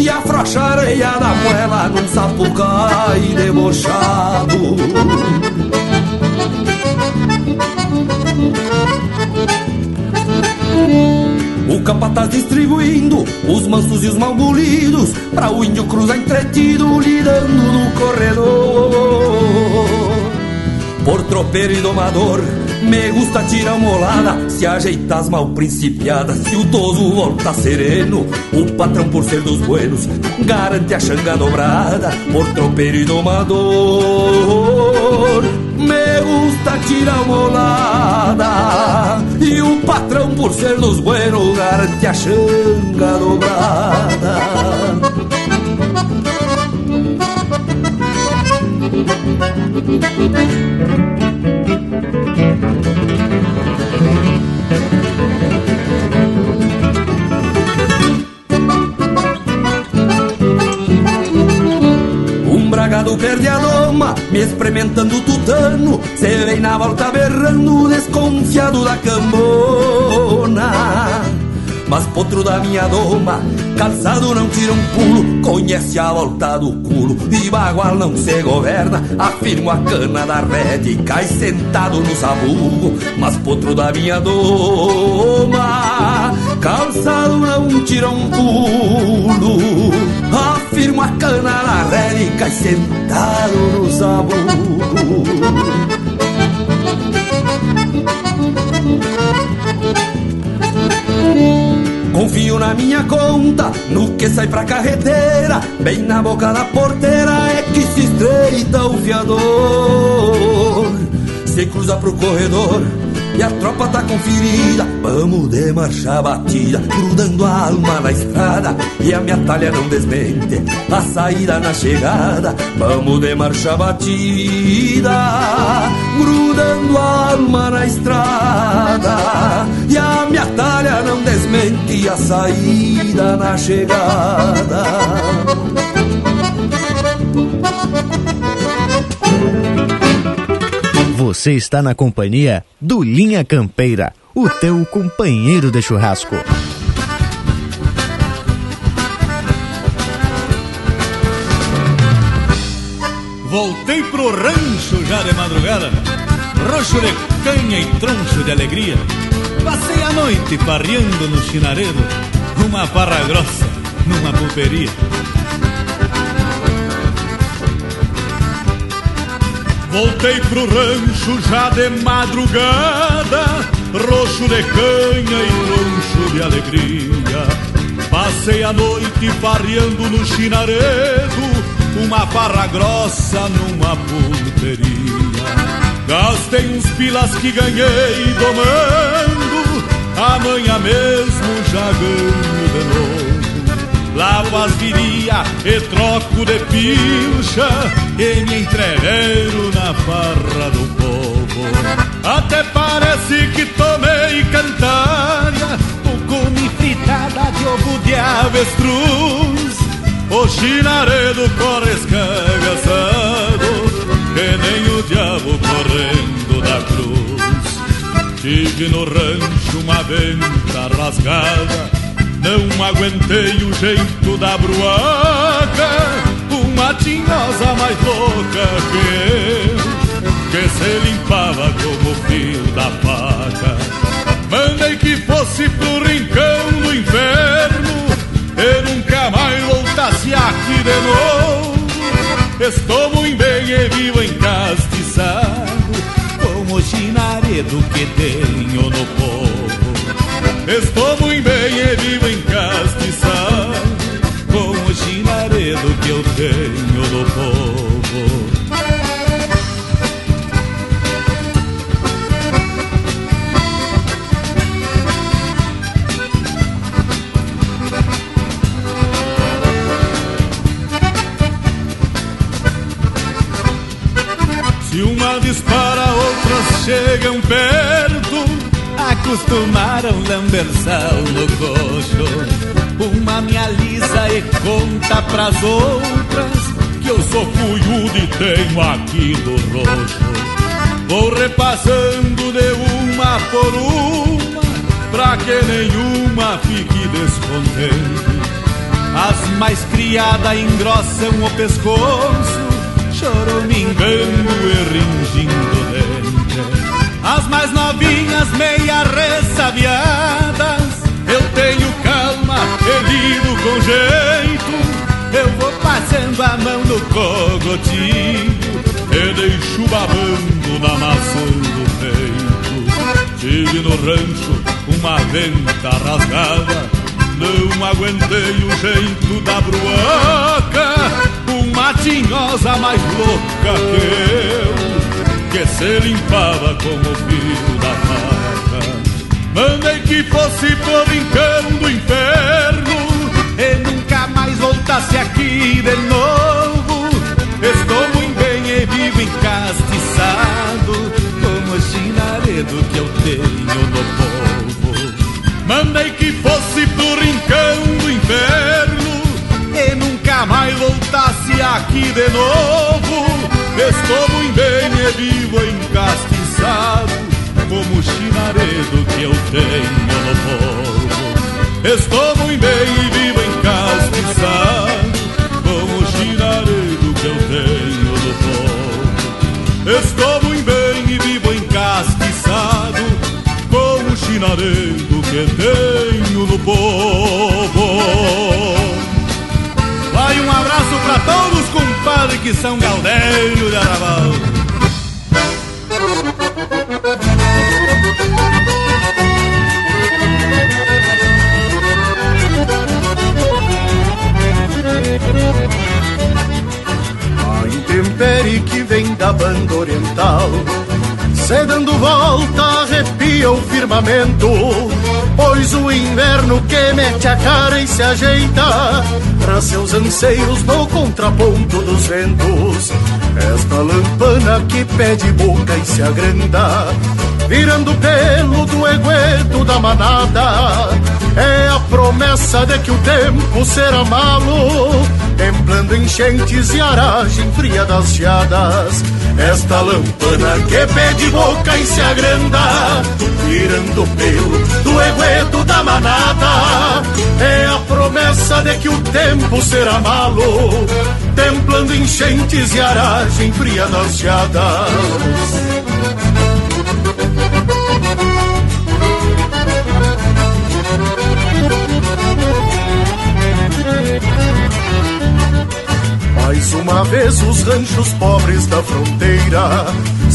E a areia da moela Num sapucai debochado. O capataz distribuindo os mansos e os malbolidos Pra o índio cruzar entretido lidando no corredor. Por tropeiro e domador me gusta tirar molada Se ajeitar as mal principiadas Se o toso volta sereno O patrão por ser dos buenos Garante a xanga dobrada Por tropeiro e domador. Me gusta tirar molada E o patrão por ser dos buenos Garante a xanga dobrada. Um bragado perde a loma, me experimentando tutano Se vem na volta berrando, desconfiado da cambona. Mas potro da minha doma, calçado não tira um pulo Conhece a volta do culo, e bagual não se governa Afirmo a cana da rede, cai sentado no sabugo. Mas potro da minha doma, calçado não tira um pulo Afirmo a cana da rede, cai sentado no sabugo Confio na minha conta, no que sai pra carreteira Bem na boca da porteira é que se estreita o fiador. Se cruza pro corredor e a tropa tá conferida. Vamos de marcha batida, grudando a alma na estrada. E a minha talha não desmente, a saída na chegada. Vamos de marcha batida, grudando a alma na estrada. E a minha talha não desmente, a saída na chegada Você está na companhia do Linha Campeira, o teu companheiro de churrasco. Voltei pro rancho já de madrugada, roxo de canha e troncho de alegria. Passei a noite parreando no chinaredo, uma parra grossa numa pulperia. Voltei pro rancho já de madrugada, roxo de canha e troncho de alegria. Passei a noite parreando no chinaredo, uma parra grossa numa pulperia. Gastei uns pilas que ganhei domando, amanhã mesmo já ganho de novo. Lavo as viria e troco de pilcha E me entreveiro na farra do povo. Até parece que tomei cantária O come fritada de ovo de avestruz. O chinaredo corre escagaçado Que nem o diabo correndo da cruz. Tive no rancho uma venta rasgada não aguentei o jeito da bruaca Uma tinhosa mais louca que eu Que se limpava como o fio da faca. Mandei que fosse pro rincão do inferno E nunca mais voltasse aqui de novo. Estou muito bem e vivo encastiçado Com o chinaredo que tenho no povo Estou muito bem e vivo encastiçado Com o chinaredo que eu tenho do povo. E uma dispara, outras chegam perto acostumaram lamber sal no coxo. Uma me alisa e conta pras outras que eu sou cuyudo e tenho aqui do roxo. Vou repassando de uma por uma, pra que nenhuma fique descontente. As mais criadas engrossam o pescoço, choramingando e ringindo dente. As mais novinhas, meia ressabiadas, eu tenho calma, e lido com jeito. Eu vou passando a mão no cogotinho e deixo babando na maçã do peito. Tive no rancho uma venta rasgada, não aguentei o jeito da bruaca. Uma tinhosa mais louca que eu, que se limpava como o fio da faca. Mandei que fosse pro rincão do inferno e nunca mais voltasse aqui de novo. Estou muito bem e vivo encastiçado como o chinaredo que eu tenho no povo. Mandei que fosse pro rincão do inferno nunca mais voltasse aqui de novo. Estou muito bem e vivo encastiçado como o chinaredo que eu tenho no povo. Estou muito bem e vivo encastiçado como o chinaredo que eu tenho no povo. Estou muito bem e vivo encastiçado como o chinaredo que tenho no povo. Pra todos, compadre, que são Gaudério de Araval. A intempérie que vem da banda oriental Se dando volta arrepia o firmamento Pois o inverno que mete a cara e se ajeita Pra seus anseios no contraponto dos ventos. Esta lampana que pede boca e se agranda Virando pelo do egueto da manada. É a promessa de que o tempo será malo Templando enchentes e aragem fria das geadas. Esta lampana que pede boca e se agranda Virando pelo do egueto da manada. É a promessa de que o tempo será malo Templando enchentes e aragem fria das geadas Mais uma vez os ranchos pobres da fronteira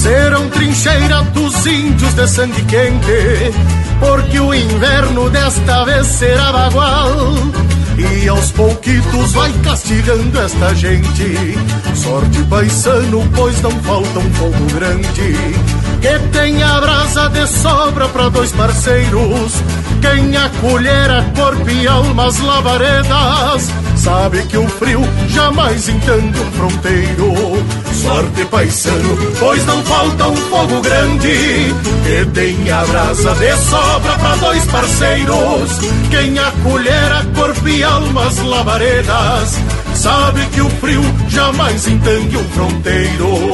serão trincheira dos índios de sangue quente, porque o inverno desta vez será bagual. E aos pouquitos vai castigando esta gente. Sorte paisano, pois não falta um fogo grande. Que tenha brasa de sobra para dois parceiros. Quem acolhera corpo e almas labaredas Sabe que o frio jamais entende um fronteiro Sorte paisano, pois não falta um fogo grande Que tenha brasa de sobra para dois parceiros. Quem acolhera corpo e almas labaredas Sabe que o frio jamais entende um fronteiro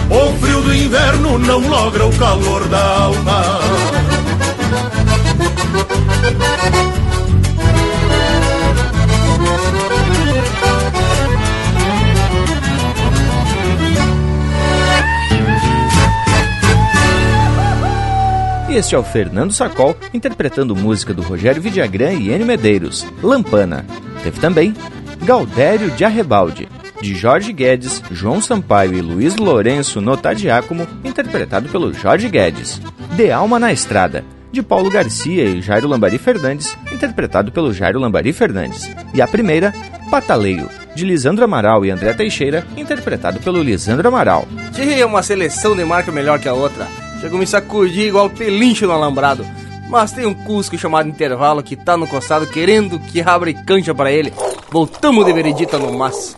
o frio do inverno não logra o calor da alma. Este é o Fernando Sacol interpretando música do Rogério Vidagrã e Enio Medeiros, Lampana. Teve também Galdério de Arrebalde, de Jorge Guedes, João Sampaio e Luiz Lourenço Notadiácomo, interpretado pelo Jorge Guedes. De Alma na Estrada, de Paulo Garcia e Jairo Lambari Fernandes, interpretado pelo Jairo Lambari Fernandes. E a primeira, Pataleio, de Lisandro Amaral e André Teixeira, interpretado pelo Lisandro Amaral. Tinha uma seleção de marca melhor que a outra. Chegou me sacudir igual pelincho no alambrado. Mas tem um Cusco chamado Intervalo que tá no costado querendo que abra cancha para ele. Voltamos de veredita no mas.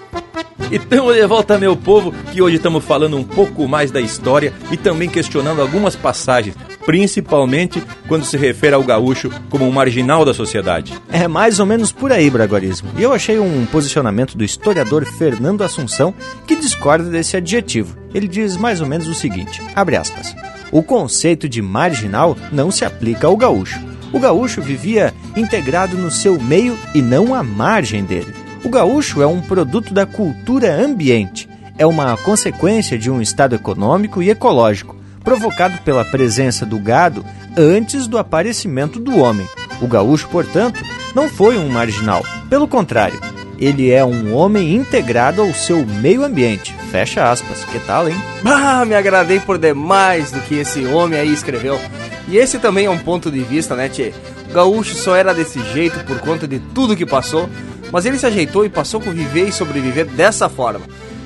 E estamos de volta, meu povo, que hoje estamos falando um pouco mais da história e também questionando algumas passagens, principalmente quando se refere ao gaúcho como um marginal da sociedade. É mais ou menos por aí, Braguarismo. E eu achei um posicionamento do historiador Fernando Assunção que discorda desse adjetivo. Ele diz mais ou menos o seguinte, abre aspas, o conceito de marginal não se aplica ao gaúcho. O gaúcho vivia integrado no seu meio e não à margem dele. O gaúcho é um produto da cultura ambiente, é uma consequência de um estado econômico e ecológico, provocado pela presença do gado antes do aparecimento do homem. O gaúcho, portanto, não foi um marginal. Pelo contrário, ele é um homem integrado ao seu meio ambiente. Fecha aspas. Que tal, hein? Ah, me agradei por demais do que esse homem aí escreveu. E esse também é um ponto de vista, né, Tchê? O gaúcho só era desse jeito por conta de tudo que passou, mas ele se ajeitou e passou a conviver e sobreviver dessa forma.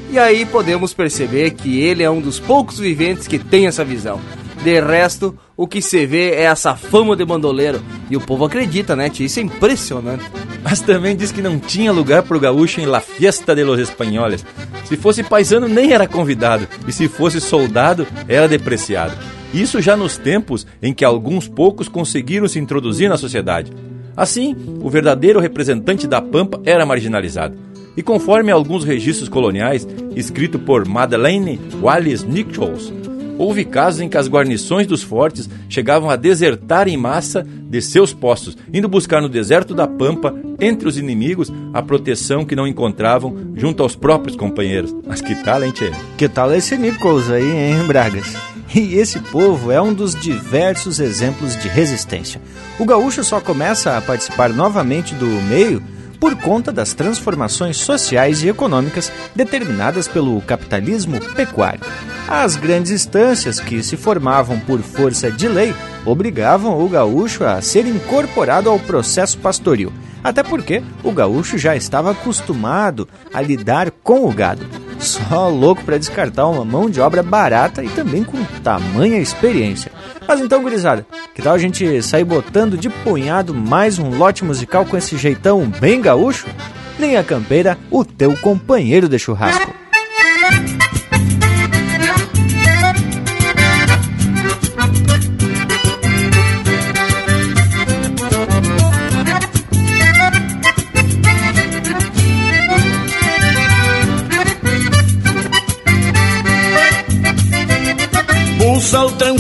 E aí podemos perceber que ele é um dos poucos viventes que tem essa visão. De resto, o que se vê é essa fama de bandoleiro. E o povo acredita, né, tia? Isso é impressionante. Mas também diz que não tinha lugar pro gaúcho em La Fiesta de los Espanhóis. Se fosse paisano, nem era convidado. E se fosse soldado, era depreciado. Isso já nos tempos em que alguns poucos conseguiram se introduzir na sociedade. Assim, o verdadeiro representante da Pampa era marginalizado. E conforme alguns registros coloniais, escrito por Madeleine Wallace Nichols, houve casos em que as guarnições dos fortes chegavam a desertar em massa de seus postos, indo buscar no deserto da Pampa, entre os inimigos, a proteção que não encontravam junto aos próprios companheiros. Mas que tal, hein, tchê? Que tal esse Nichols aí, hein, Bragas? E esse povo é um dos diversos exemplos de resistência. O gaúcho só começa a participar novamente do meio por conta das transformações sociais e econômicas determinadas pelo capitalismo pecuário. As grandes instâncias que se formavam por força de lei obrigavam o gaúcho a ser incorporado ao processo pastoril, até porque o gaúcho já estava acostumado a lidar com o gado. Só louco para descartar uma mão de obra barata e também com tamanha experiência. Mas então, gurizada, que tal a gente sair botando de punhado mais um lote musical com esse jeitão bem gaúcho? Linha Campeira, o teu companheiro de churrasco.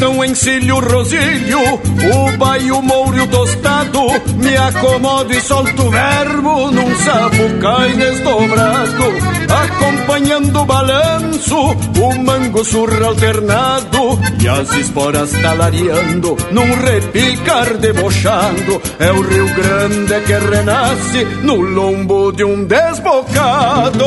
Então encilho o rosilho, o baio mouro tostado, me acomodo e solto verbo num sapucai desdobrado, acompanhando o balanço, o mango surra alternado e as esporas talareando num repicar debochado. É o Rio Grande que renasce no lombo de um desbocado.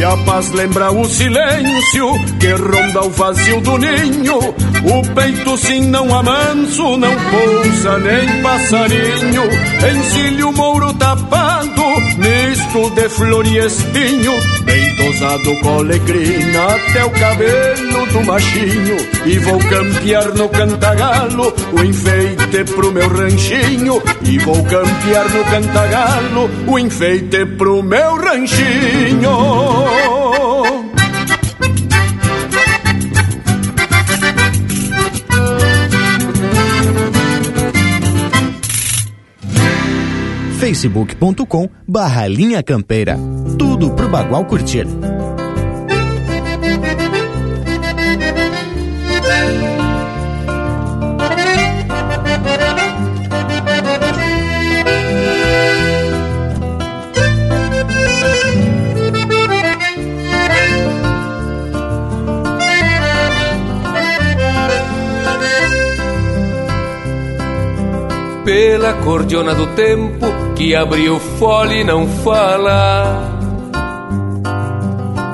E a paz lembra o silêncio que ronda o vazio do ninho. O peito sim não amanso, não pousa nem passarinho. Encilho mouro tapado, misto de flor e espinho. Bem tosado com alegrina até o cabelo do machinho. E vou campear no cantagalo o enfeite pro meu ranchinho. E vou campear no cantagalo o enfeite pro meu ranchinho. facebook.com barra linha campeira. Tudo pro Bagual curtir. Pela cordiona do tempo que abriu fole e não fala.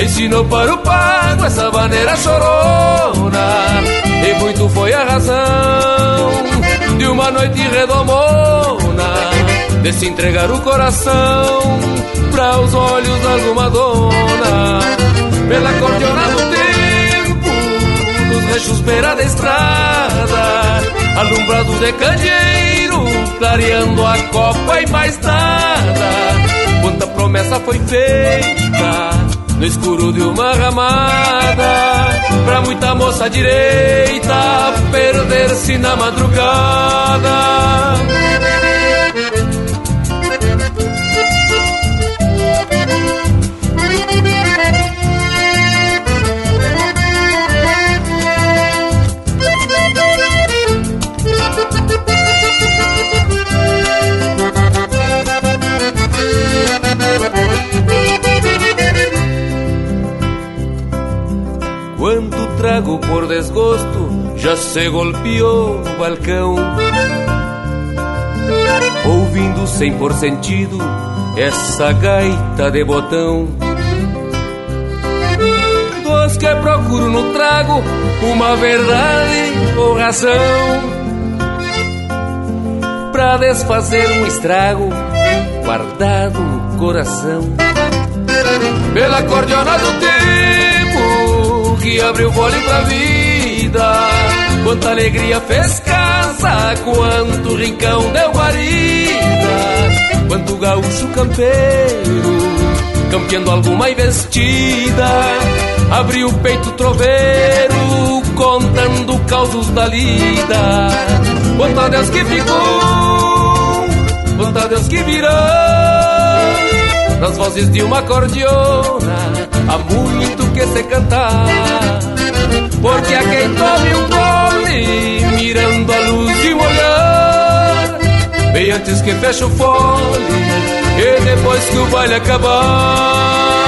Ensinou para o pago essa maneira chorona. E muito foi a razão de uma noite redomona De se entregar o coração para os olhos de alguma dona Pela cordiona do tempo, nos rechos beira da estrada Alumbrados de candeeiro, clareando a copa e mais nada. Quanta promessa foi feita no escuro de uma ramada Pra muita moça direita perder-se na madrugada trago por desgosto já se golpeou no balcão. Ouvindo sem por sentido essa gaita de botão. Dos que procuro no trago uma verdade ou razão. Pra desfazer um estrago guardado no coração. Pela cordiona do tempo que abriu fole pra vida. Quanta alegria fez casa, quanto rincão deu guarida, quanto gaúcho campeiro, campeando alguma investida, abriu o peito troveiro, contando causos da lida. Quanto Deus que ficou, quanto Deus que virou, nas vozes de uma cordiona, há muito que se cantar. Porque a quem tome um gole, mirando a luz de um olhar, bem antes que feche o fole, e depois que o baile acabar.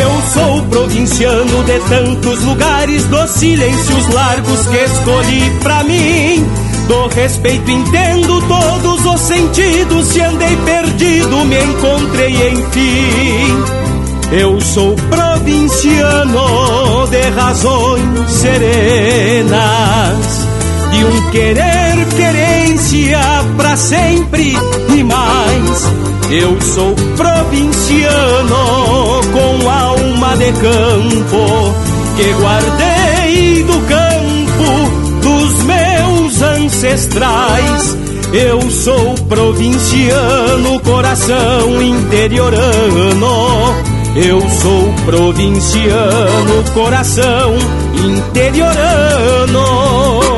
Eu sou provinciano de tantos lugares, dos silêncios largos que escolhi pra mim. Do respeito entendo todos os sentidos, se andei perdido, me encontrei enfim. Eu sou provinciano de razões serenas, de um querer querência pra sempre e mais. Eu sou provinciano com alma de campo que guardei do campo dos meus ancestrais. Eu sou provinciano, coração interiorano. Eu sou provinciano, coração interiorano.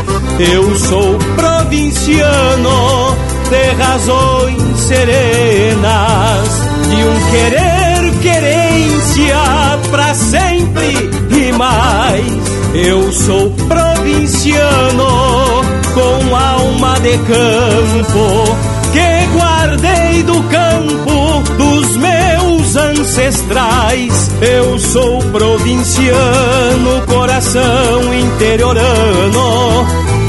Eu sou provinciano de razões serenas, de um querer querência pra sempre e mais. Eu sou provinciano com alma de campo que guardei do campo dos meus ancestrais. Eu sou provinciano, coração interiorano.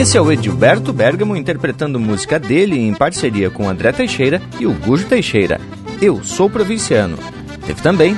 Esse é o Edilberto Bergamo interpretando música dele em parceria com André Teixeira e o Gujo Teixeira. Eu sou provinciano. Teve também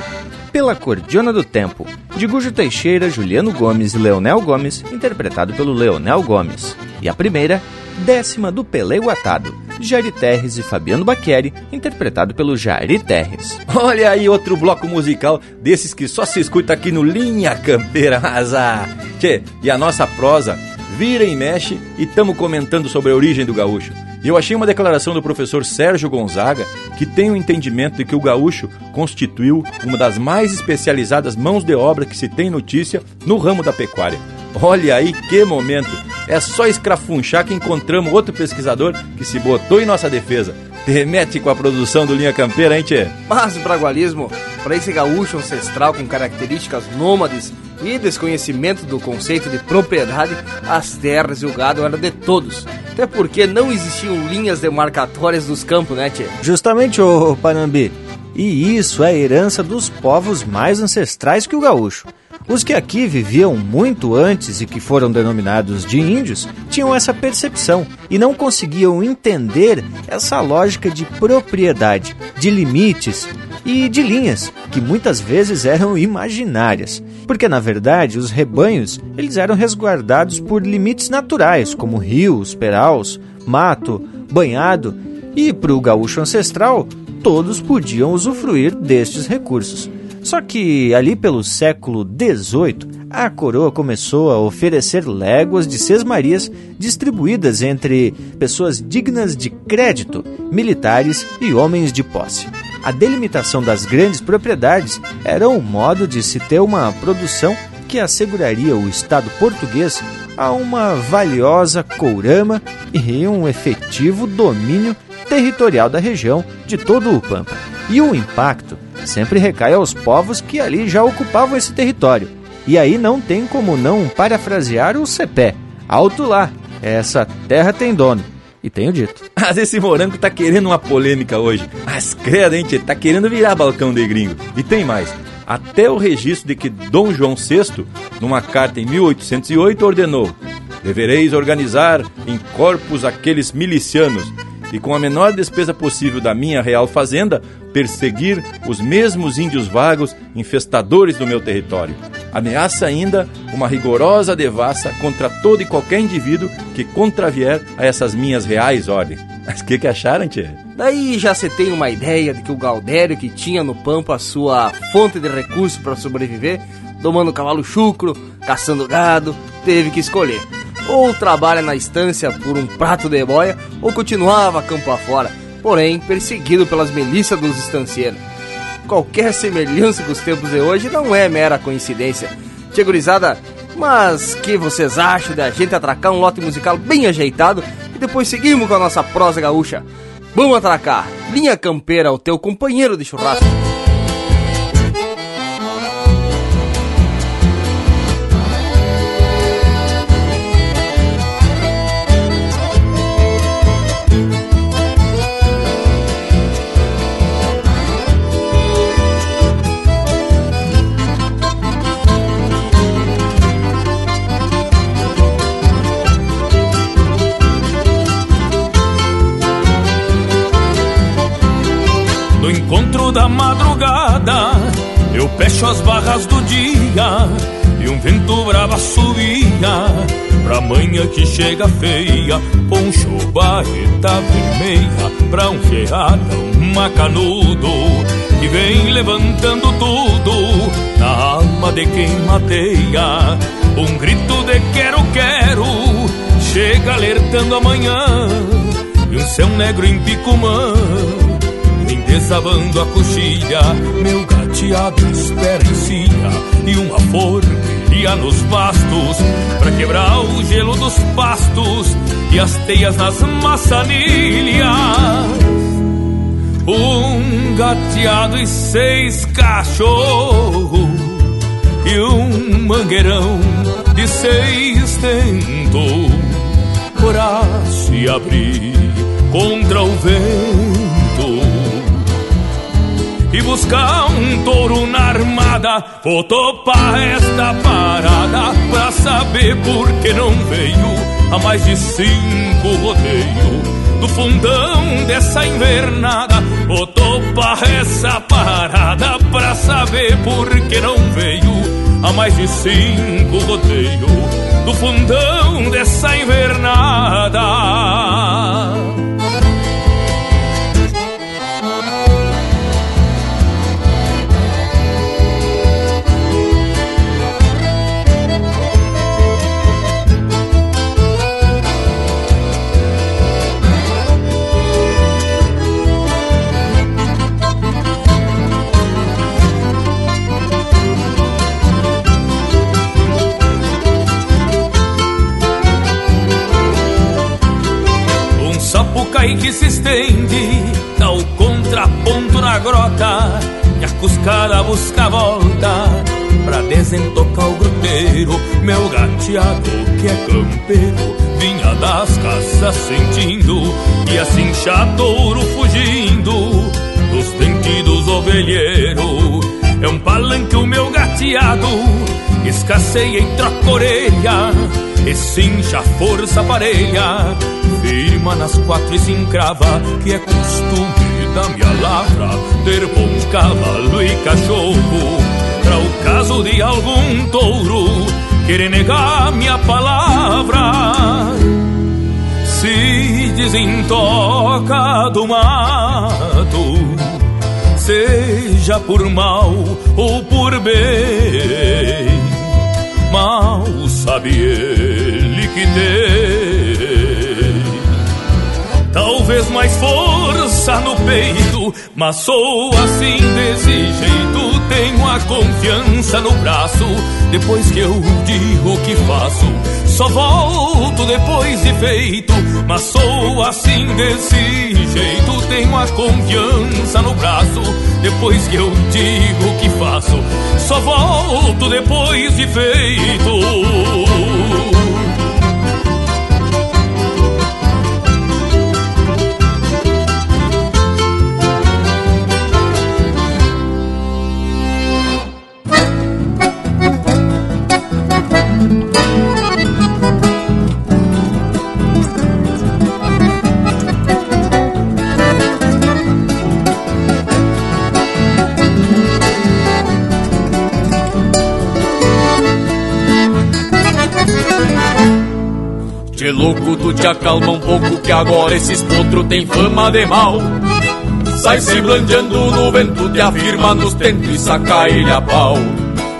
Pela Cordiona do Tempo, de Gujo Teixeira, Juliano Gomes e Leonel Gomes, interpretado pelo Leonel Gomes. E a primeira, Décima do Pelé Guatado, Jari Terres e Fabiano Baqueri, interpretado pelo Jari Terres. Olha aí outro bloco musical desses que só se escuta aqui no Linha Campeira, azar. Tchê, e a nossa prosa vira e mexe e estamos comentando sobre a origem do gaúcho. E eu achei uma declaração do professor Sérgio Gonzaga que tem o entendimento de que o gaúcho constituiu uma das mais especializadas mãos de obra que se tem notícia no ramo da pecuária. Olha aí que momento! É só escrafunchar que encontramos outro pesquisador que se botou em nossa defesa. Remete com a produção do Linha Campeira, hein, tchê? Mas o bragualismo, para esse gaúcho ancestral com características nômades e desconhecimento do conceito de propriedade, as terras e o gado eram de todos. Até porque não existiam linhas demarcatórias dos campos, né, tchê? Justamente, ô Panambi. E isso é herança dos povos mais ancestrais que o gaúcho. Os que aqui viviam muito antes e que foram denominados de índios tinham essa percepção e não conseguiam entender essa lógica de propriedade, de limites e de linhas que muitas vezes eram imaginárias, porque na verdade os rebanhos eles eram resguardados por limites naturais como rios, peraus, mato, banhado e para o gaúcho ancestral todos podiam usufruir destes recursos. Só que ali pelo século XVIII, a coroa começou a oferecer léguas de sesmarias distribuídas entre pessoas dignas de crédito, militares e homens de posse. A delimitação das grandes propriedades era um modo de se ter uma produção que asseguraria o Estado português a uma valiosa courama e um efetivo domínio territorial da região de todo o Pampa. E o impacto sempre recai aos povos que ali já ocupavam esse território. E aí não tem como não parafrasear o cepé. Alto lá, essa terra tem dono. E tenho dito. Mas esse morango tá querendo uma polêmica hoje. Mas credo, hein, Tá querendo virar balcão de gringo. E tem mais. Até o registro de que Dom João VI, numa carta em 1808, ordenou: Devereis organizar em corpos aqueles milicianos e com a menor despesa possível da minha real fazenda, perseguir os mesmos índios vagos infestadores do meu território. Ameaça ainda uma rigorosa devassa contra todo e qualquer indivíduo que contravier a essas minhas reais ordens. Mas o que, que acharam, tia? Daí já se tem uma ideia de que o Galdério, que tinha no Pampa a sua fonte de recursos para sobreviver, domando cavalo chucro, caçando gado, teve que escolher ou trabalha na estância por um prato de boia, ou continuava campo afora, porém perseguido pelas milícias dos estancieiros. Qualquer semelhança com os tempos de hoje não é mera coincidência. Tia gurizada, mas que vocês acham da gente atracar um lote musical bem ajeitado e depois seguimos com a nossa prosa gaúcha? Vamos atracar! Linha Campeira, o teu companheiro de churrasco. Eu fecho as barras do dia e um vento brava subia pra manhã que chega feia, poncho, barreta vermelha pra um ferrada, um macanudo que vem levantando tudo na alma de quem mateia. Um grito de quero, quero chega alertando amanhã e um céu negro em picumã desabando a coxilha, meu gateado espera em cia e uma forquilha nos bastos para quebrar o gelo dos pastos e as teias nas maçanilhas. Um gateado e seis cachorros e um mangueirão de seis tentos para se abrir contra o vento e buscar um touro na armada. Vou topar esta parada pra saber por que não veio a mais de cinco rodeio do fundão dessa invernada. Vou topar essa parada pra saber por que não veio a mais de cinco rodeio do fundão dessa invernada. Cai que se estende, dá o contraponto na grota, e a cuscada busca a volta, pra desentocar o gruteiro, meu gateado que é campeiro, vinha das caças sentindo, e assim chatouro fugindo, dos dentes dos ovelheiros, é um palanque o meu gateado, escasseia e troca orelha, e cincha a força parelha, firma nas quatro e se encrava, que é costume da minha lavra, ter bom cavalo e cachorro, para o caso de algum touro querer negar minha palavra. Se desentoca do mato, seja por mal ou por bem, mal sabe ele que tem talvez mais força no peito, mas sou assim desse jeito. Tenho a confiança no braço, depois que eu digo o que faço. Só volto depois de feito, mas sou assim desse jeito. Tenho a confiança no braço, depois que eu digo o que faço. Só volto depois de feito. Louco, tu te acalma um pouco que agora esses potro tem fama de mal. Sai se blandeando no vento, te afirma nos tentos e saca ele a pau.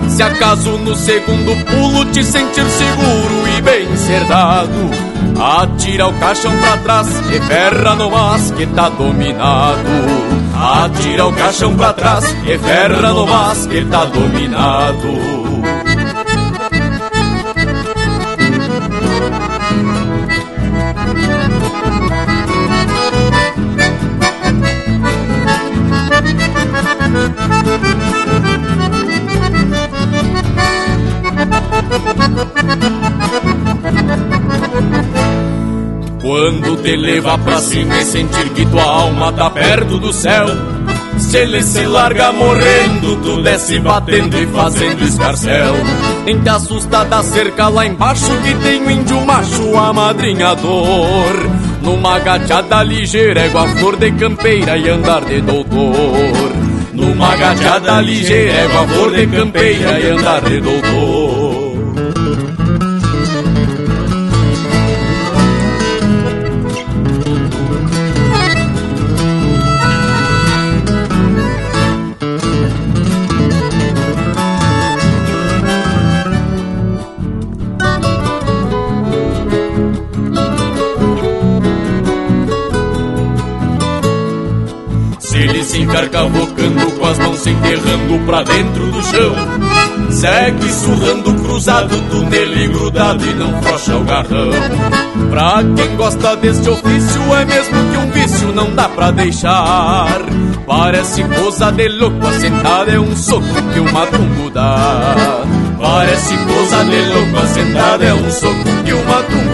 Se acaso no segundo pulo te sentir seguro e bem cerdado, atira o caixão pra trás e ferra no mas que tá dominado. Atira o caixão pra trás e ferra no mas que tá dominado. Te leva pra cima e sentir que tua alma tá perto do céu. Se ele se larga morrendo, tu desce batendo e fazendo escarcel Nem te assusta da cerca lá embaixo que tem um índio macho amadrinhador. Numa gateada ligeira, égua flor de campeira e andar de doutor. Numa gateada ligeira, égua flor de campeira e andar de doutor se encarcavocando com as mãos se enterrando pra dentro do chão. Segue surrando cruzado, tu nele grudado e não frocha o garrão. Pra quem gosta deste ofício, é mesmo que um vício não dá pra deixar. Parece coisa de louco, assentada é um soco que o matungo dá. Parece coisa de louco, assentada é um soco que o matungo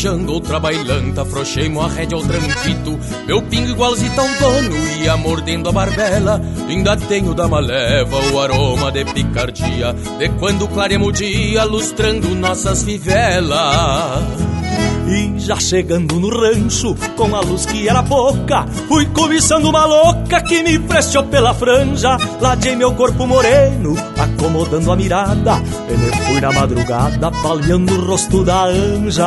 Farejando outra bailanta, afrouxei-mo a rédea ao tranquito Meu pingo igualzito ao dono, ia mordendo a barbela. Ainda tenho da maleva o aroma de picardia De quando clareamos o dia, lustrando nossas fivelas. E já chegando no rancho, com a luz que era pouca, fui cobiçando uma louca que me prestou pela franja. Ladei meu corpo moreno, acomodando a mirada. Ele fui na madrugada, palhando o rosto da anja.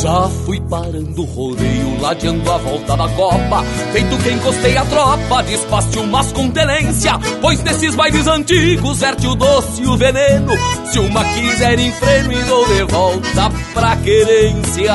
Já fui parando o rodeio, ladeando a volta da copa. Feito que encostei a tropa, despaste umas com tenência. Pois nesses bailes antigos, verte o doce e o veneno. Se uma quiser em freno e dou de volta pra querência.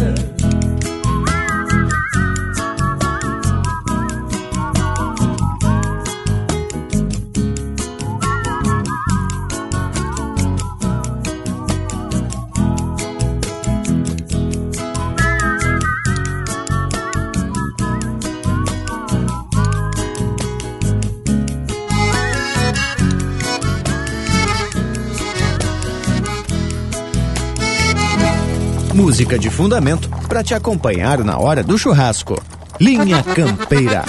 Música de fundamento para te acompanhar na hora do churrasco. Linha Campeira.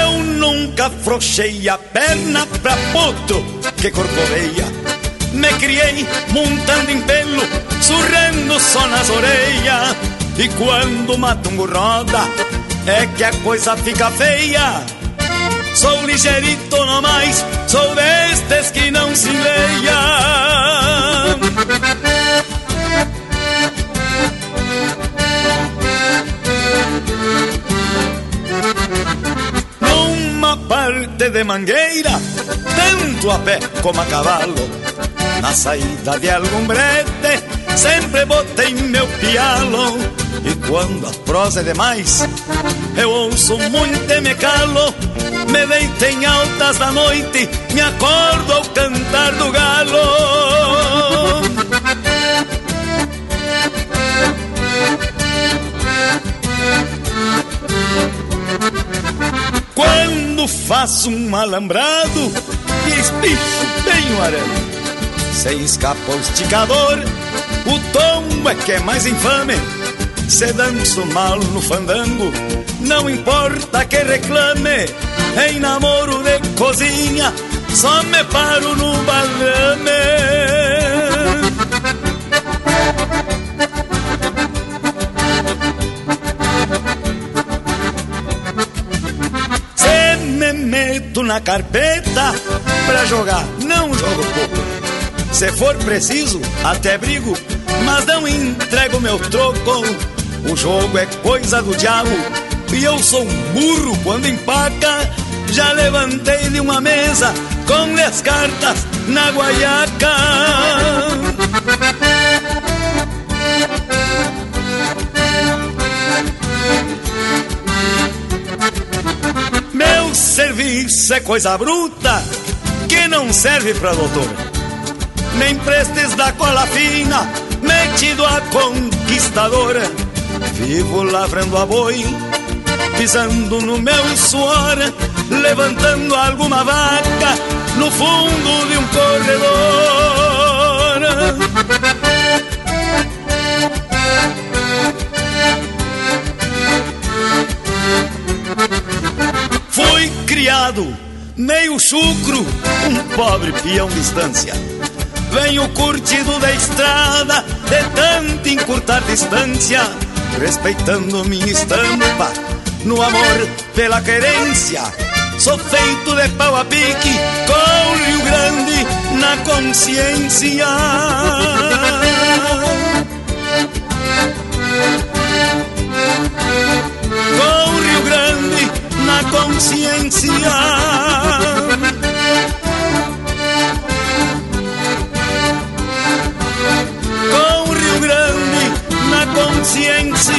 Eu nunca afrouxei a perna pra puto que corcoveia me criei montando em pelo, surrando só nas orelhas. E quando mato um roda, é que a coisa fica feia. Sou ligeirito no mais, sou destes que não se leia. Numa parte de mangueira, tanto a pé como a cavalo na saída de algum brete, sempre botei meu pialo. E quando a prosa é demais, eu ouço muito e me calo. Me deito em altas da noite, me acordo ao cantar do galo. Quando faço um alambrado espicho bem o arame. Se escapa o esticador, o tom é que é mais infame. Se danço mal no fandango, não importa que reclame. Em namoro de cozinha, só me paro no balame. Se me meto na carpeta pra jogar, não jogo pouco. Se for preciso, até brigo, mas não entrego meu troco. O jogo é coisa do diabo e eu sou um burro quando empaca. Já levantei de uma mesa com as cartas na guaiaca. Meu serviço é coisa bruta não serve pra doutor. Nem prestes da cola fina, metido a conquistadora. Vivo lavrando a boi, pisando no meu suor, levantando alguma vaca no fundo de um corredor. Fui criado meio chucro, um pobre peão distância. Venho curtido da estrada, de tanto encurtar distância, respeitando minha estampa, no amor pela querência. Sou feito de pau a pique, com Rio Grande na consciência. Com consciência. Com Rio Grande na consciência.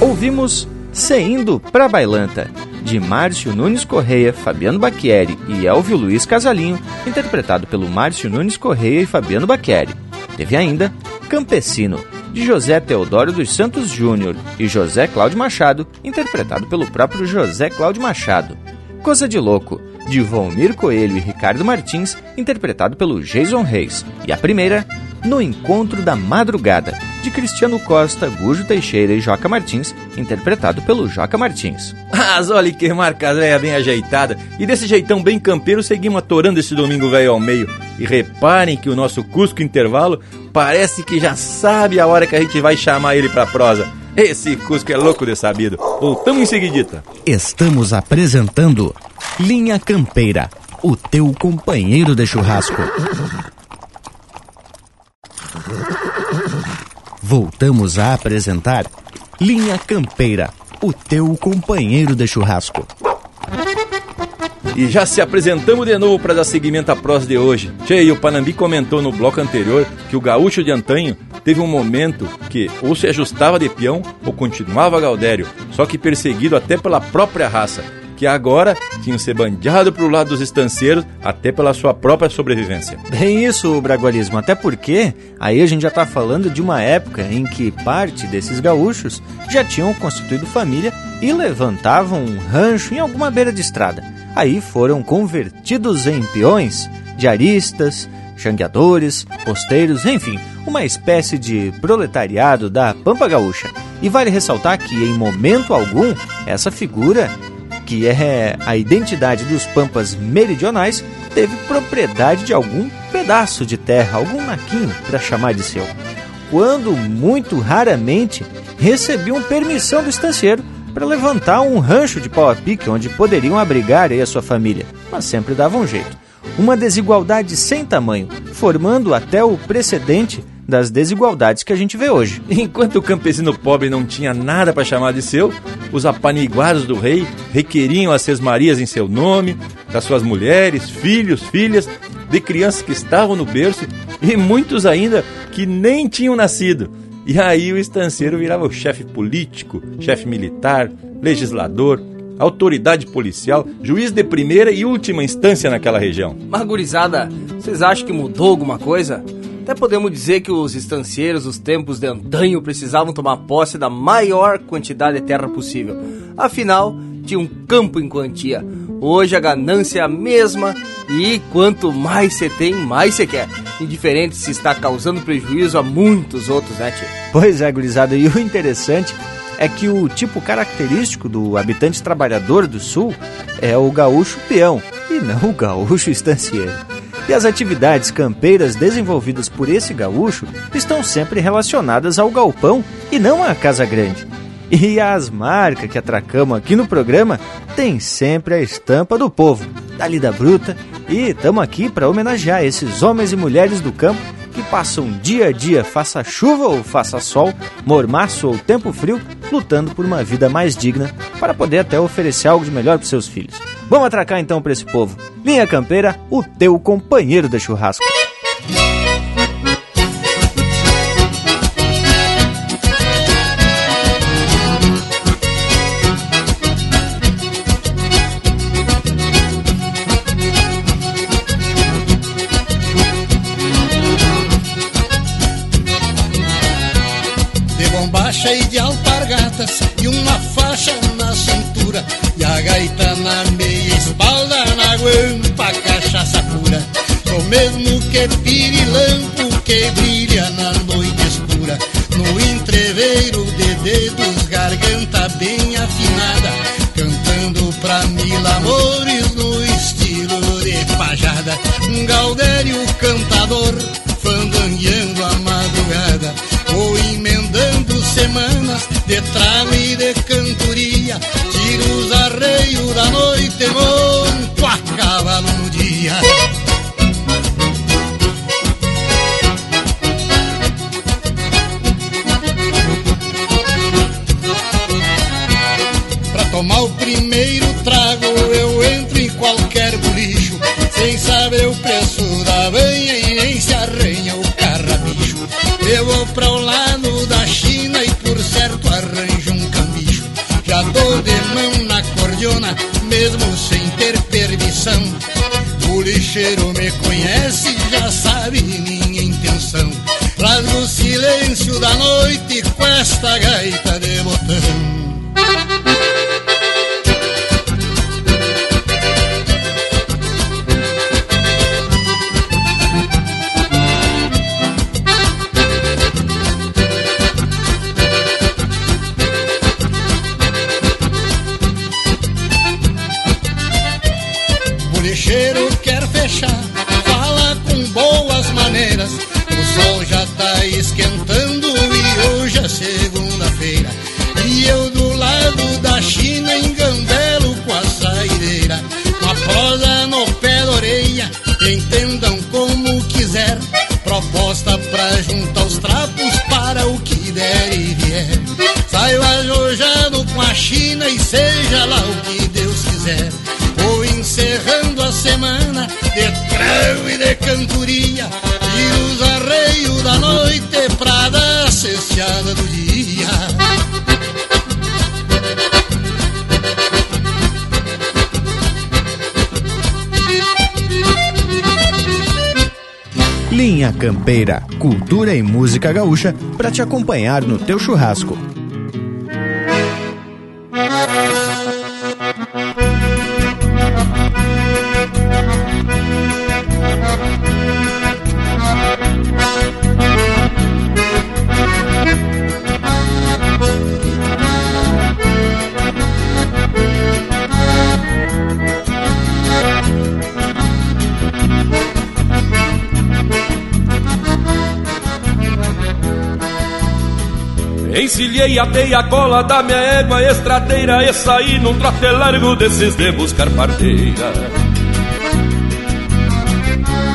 Ouvimos Se Indo Pra Bailanta, de Márcio Nunes Correia, Fabiano Bacchieri e Elvio Luiz Casalinho, interpretado pelo Márcio Nunes Correia e Fabiano Bacchieri. Teve ainda Campesino, de José Teodoro dos Santos Júnior e José Cláudio Machado, interpretado pelo próprio José Cláudio Machado. Coisa de Louco, de Valmir Coelho e Ricardo Martins, interpretado pelo Jason Reis. E a primeira, No Encontro da Madrugada, de Cristiano Costa, Gujo Teixeira e Joca Martins, interpretado pelo Joca Martins. Mas olha que marca véia bem ajeitada. E desse jeitão bem campeiro, seguimos atorando esse domingo velho ao meio. E reparem que o nosso Cusco Intervalo parece que já sabe a hora que a gente vai chamar ele pra prosa. Esse Cusco é louco de sabido. Voltamos em seguidita. Estamos apresentando Linha Campeira, o teu companheiro de churrasco. Voltamos a apresentar Linha Campeira, o teu companheiro de churrasco. E já se apresentamos de novo para dar seguimento à prosa de hoje. Tchê, o Panambi comentou no bloco anterior que o gaúcho de antanho teve um momento que ou se ajustava de peão ou continuava gaudério, só que perseguido até pela própria raça, que agora tinham se bandeado pro lado dos estanceiros até pela sua própria sobrevivência. Bem isso, Bragualismo, até porque aí a gente já tá falando de uma época em que parte desses gaúchos já tinham constituído família e levantavam um rancho em alguma beira de estrada. Aí foram convertidos em peões, diaristas, xangueadores, posteiros, enfim, uma espécie de proletariado da Pampa Gaúcha. E vale ressaltar que, em momento algum, essa figura, que é a identidade dos Pampas meridionais, teve propriedade de algum pedaço de terra, algum naquinho para chamar de seu. Quando, muito raramente, recebiam permissão do estancieiro para levantar um rancho de pau a pique onde poderiam abrigar aí a sua família, mas sempre davam um jeito. Uma desigualdade sem tamanho, formando até o precedente das desigualdades que a gente vê hoje. Enquanto o campesino pobre não tinha nada para chamar de seu, os apaniguados do rei requeriam as sesmarias em seu nome, das suas mulheres, filhos, filhas, de crianças que estavam no berço e muitos ainda que nem tinham nascido. E aí o estanceiro virava o chefe político, chefe militar, legislador, autoridade policial, juiz de primeira e última instância naquela região. Mas, gurizada, vocês acham que mudou alguma coisa? Até podemos dizer que os estancieiros dos tempos de antanho precisavam tomar posse da maior quantidade de terra possível. Afinal, tinha um campo em quantia. Hoje a ganância é a mesma e quanto mais você tem, mais você quer. Indiferente se está causando prejuízo a muitos outros, né, tio? Pois é, gurizada. E o interessante é que o tipo característico do habitante trabalhador do sul é o gaúcho peão e não o gaúcho estancieiro. E as atividades campeiras desenvolvidas por esse gaúcho estão sempre relacionadas ao galpão e não à casa grande. E as marcas que atracamos aqui no programa tem sempre a estampa do povo, da lida bruta, e estamos aqui para homenagear esses homens e mulheres do campo que passam dia a dia, faça chuva ou faça sol, mormaço ou tempo frio, lutando por uma vida mais digna para poder até oferecer algo de melhor para seus filhos. Vamos atracar então para esse povo. Linha Campeira, o teu companheiro de churrasco. Cheia de alpargatas e uma faixa na cintura. E a gaita na meia espalda na guampa cachaça pura. O mesmo que pirilampo que brilha na noite escura. No entreveiro de dedos garganta bem afinada. Cantando pra mil amores no estilo de pajada. Um gaudério cantador detrás cultura e música gaúcha para te acompanhar no teu churrasco. Atei a cola da minha égua estradeira E saí num trote largo desses de buscar parteira.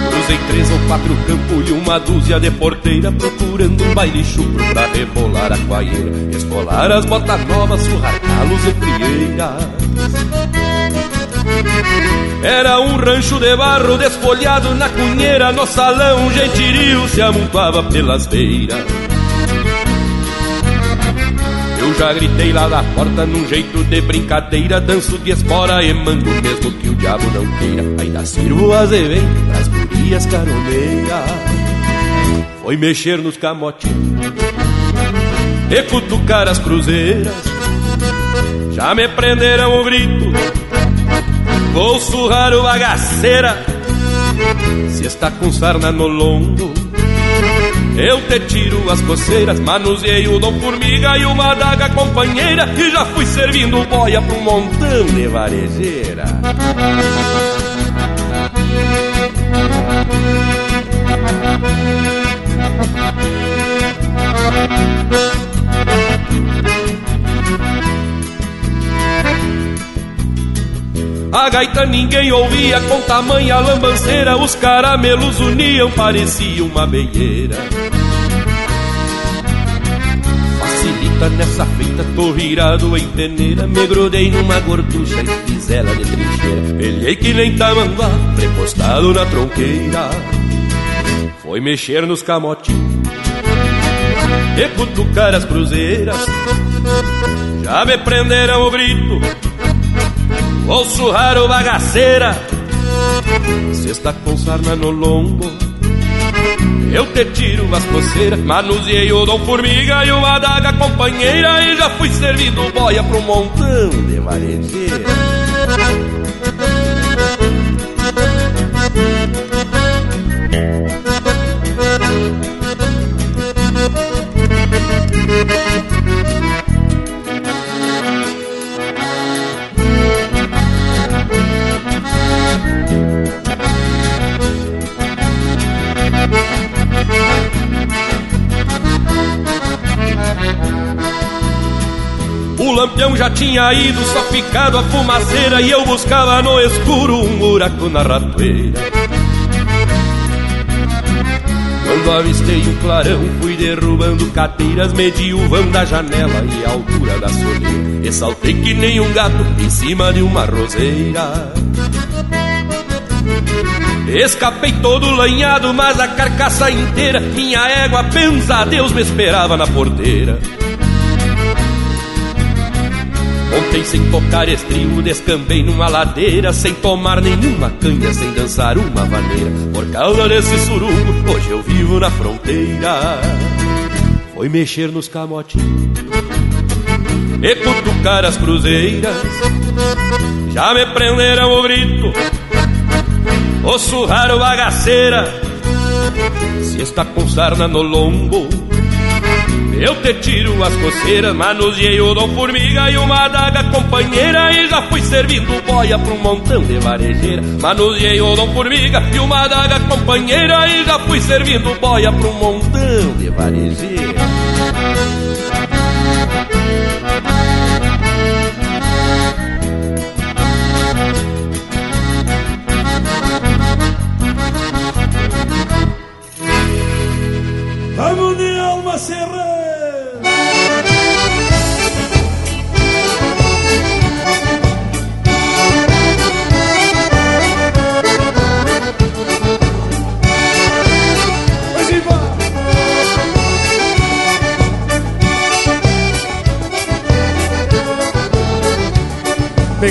Cruzei três ou quatro campos e uma dúzia de porteira Procurando um baile chucro pra rebolar a coaieira Escolar as botas novas, surrar calos e frieiras era um rancho de barro desfolhado na cunheira No salão um gentirio se amontoava pelas beiras já gritei lá da porta num jeito de brincadeira Danço de espora e mando mesmo que o diabo não queira Ainda sirvo as eventos pras gurias caroneiras foi mexer nos camotinhos e cutucar as cruzeiras. Já me prenderam o grito, vou surrar o bagaceira. Se está com sarna no lombo, eu te tiro as coceiras, manuseei o dom formiga e uma daga companheira E já fui servindo boia um montão de varejeira. A gaita ninguém ouvia com tamanha lambanceira Os caramelos uniam, parecia uma beieira Facilita nessa feita, tô virado em peneira Me grudei numa gorducha e fiz ela de trincheira. Pelhei que nem tamanduá, prepostado na tronqueira. Foi mexer nos camotinhos E cutucar as cruzeiras. Já me prenderam o grito Vou surrar o bagaceira. Se está com sarna no lombo Eu te tiro as coceiras Manuseei o dom formiga e uma daga companheira E já fui servindo boia um montão de varejeira lampião já tinha ido, só ficado a fumaceira E eu buscava no escuro um buraco na ratoeira Quando avistei o clarão, fui derrubando cateiras Medi o vão da janela e a altura da soleira. E saltei que nem um gato em cima de uma roseira. Escapei todo lanhado, mas a carcaça inteira Minha égua, pensa Deus, me esperava na porteira Ontem sem tocar estribo descambei numa ladeira Sem tomar nenhuma canha, sem dançar uma vaneira Por causa desse surungo, hoje eu vivo na fronteira. Foi mexer nos camotinhos E cutucar as cruzeiras. Já me prenderam o grito O surrar o bagaceira. Se está com sarna no lombo eu te tiro as coceiras, manuseei o dom formiga e uma daga companheira. E já fui servindo boia pra um montão de varejeira. Manuseei o dom formiga e uma daga companheira. E já fui servindo boia pra um montão de varejeira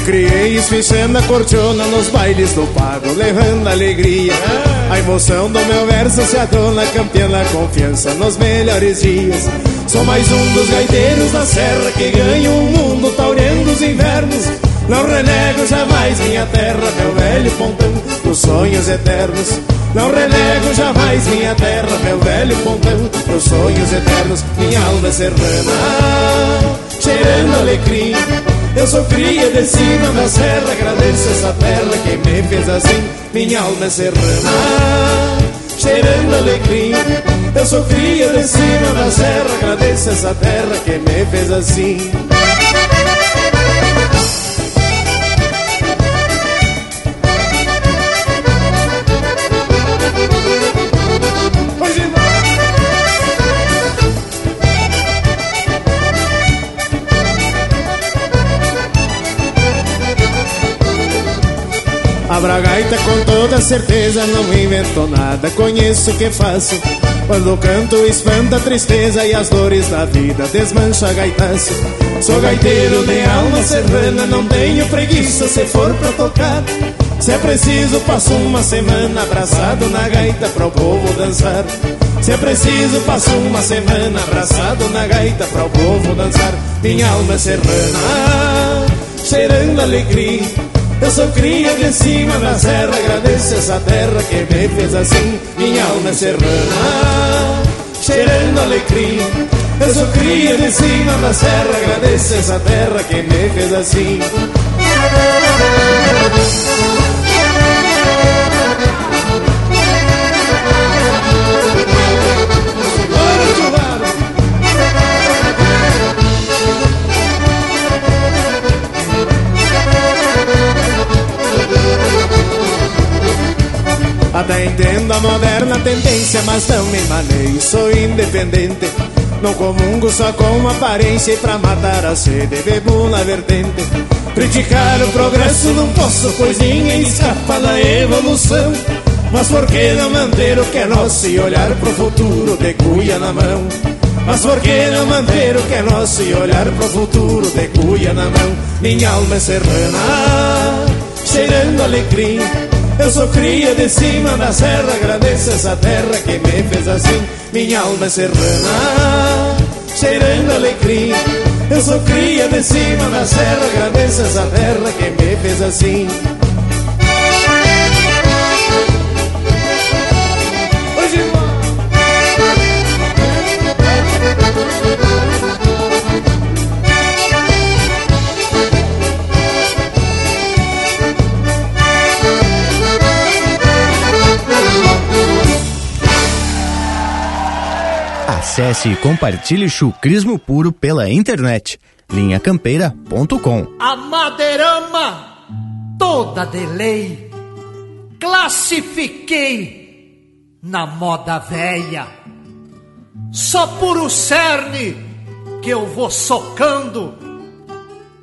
criei esfichando a cortiona nos bailes do pago, levando alegria. A emoção do meu verso se adona, campeando a confiança nos melhores dias. Sou mais um dos gaiteiros da serra que ganha o mundo taureando os invernos. Não renego jamais minha terra, meu velho pontão dos sonhos eternos. Não renego jamais minha terra, meu velho pontão dos sonhos eternos. Minha alma serrana, cheirando alecrim. Eu sou cria de cima da serra, agradeço essa terra que me fez assim. Minha alma é serrana, cheirando alecrim. Eu sou cria de cima da serra, agradeço essa terra que me fez assim. A bragaita com toda certeza não invento nada, conheço o que faço. Quando canto espanta a tristeza e as dores da vida desmancha a gaitaço. Sou gaiteiro de alma serrana, não tenho preguiça se for pra tocar. Se é preciso, passo uma semana abraçado na gaita para o povo dançar. Se é preciso, passo uma semana abraçado na gaita para o povo dançar. Minha alma é serrana, cheirando alegria. Eu sou cria de cima da serra, agradeço essa terra que me fez assim. Minha alma é serrana, cheirando alegria. Eu sou cria de cima da serra, agradeço essa terra que me fez assim. Até entendo a moderna tendência, mas não me maneio, sou independente. Não comungo só com aparência e pra matar a sede bebo na vertente. Criticar o progresso não posso, pois ninguém escapa da evolução. Mas por que não manter o que é nosso e olhar pro futuro de cuia na mão? Mas por que não manter o que é nosso e olhar pro futuro de cuia na mão? Minha alma é serrana, cheirando alecrim. Eu sou cria de cima da serra, agradeço essa terra que me fez assim. Minha alma é serrana, cheirando alecrim. Eu sou cria de cima da serra, agradeço essa terra que me fez assim. Acesse e compartilhe chucrismo puro pela internet. linhacampeira.com A madeirama toda de lei classifiquei na moda véia. Só por o cerne que eu vou socando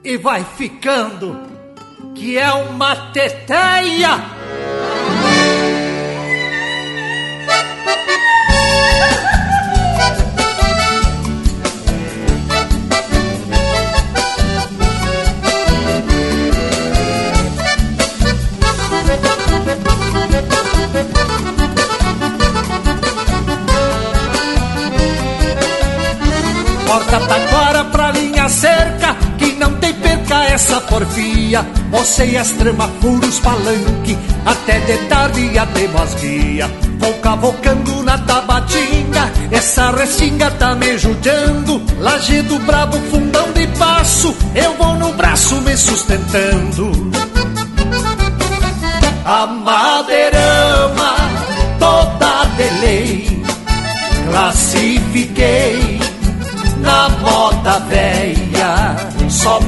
e vai ficando que é uma teteia. Porfia. As trama, furos, palanque, até de tarde até as guia. Vou cavocando na tabatinga, essa restinga tá me judiando. Lajedo brabo, fundão de passo, eu vou no braço me sustentando. A madeirama toda de lei, classifiquei na moda velha, só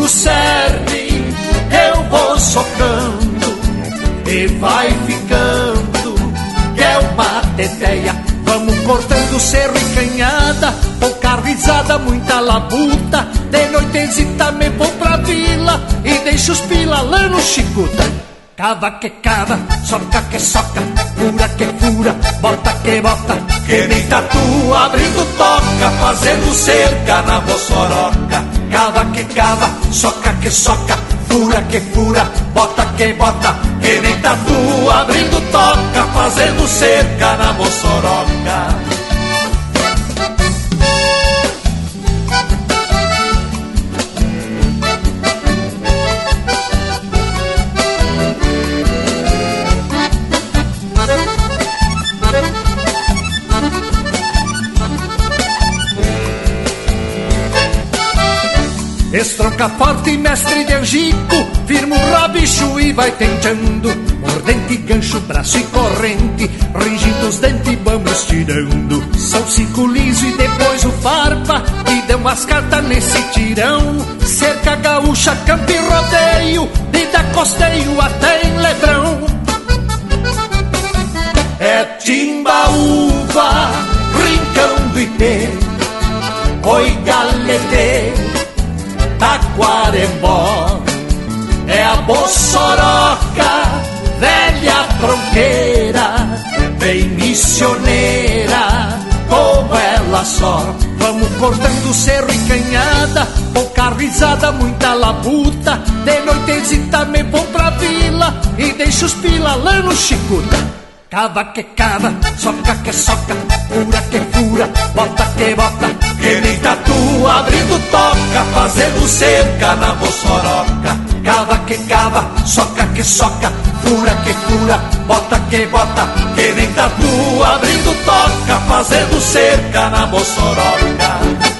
puro cerne eu vou socando e vai ficando que é uma teteia. Vamos cortando cerro e canhada, pouca risada, muita labuta. De noitezita me vou pra vila e deixo os pila lá no chicuta. Cava que cava, soca que soca, fura que fura, bota que bota, que nem tatu abrindo toca, fazendo cerca na bossoroca. Cava que cava, soca que soca, fura que fura, bota que bota, que nem tatu abrindo toca, fazendo cerca na bossoroca. Estronca forte, mestre de angico Firma o rabicho e vai tentando Mordente, gancho, braço e corrente Ringindo os dentes, vamos estirando São cinco liso e depois o farpa E deu umas cartas nesse tirão. Cerca gaúcha, campo e rodeio E da costeio até em Lebrão. É timbaúva, rincão do ipê Oi galete Taquarembó é a bossoroca, velha tronqueira, bem missioneira, como ela só. Vamos cortando cerro e canhada, pouca risada, muita labuta. De noitezita me vou pra vila e deixa os pila lá no chicuta. Cava que cava, soca que soca, fura que fura, bota que bota. Que nem tatu abrindo toca, fazendo cerca na bossoroca. Cava que cava, soca que soca, fura que fura, bota que bota. Que nem tatu abrindo toca, fazendo cerca na bossoroca.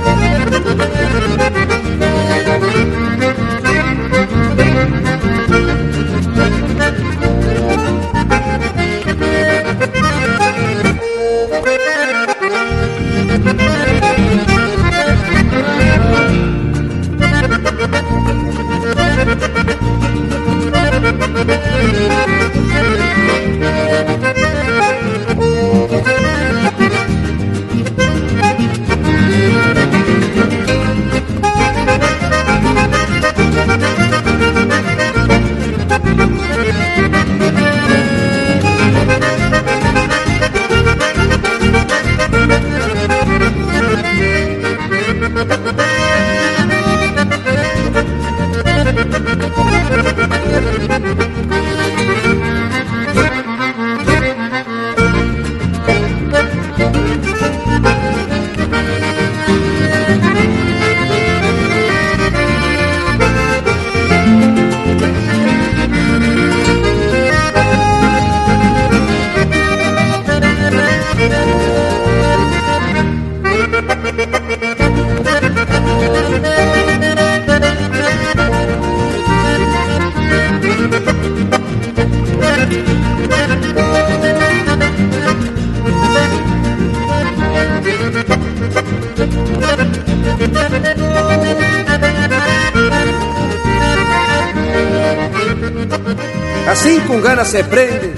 Se prende,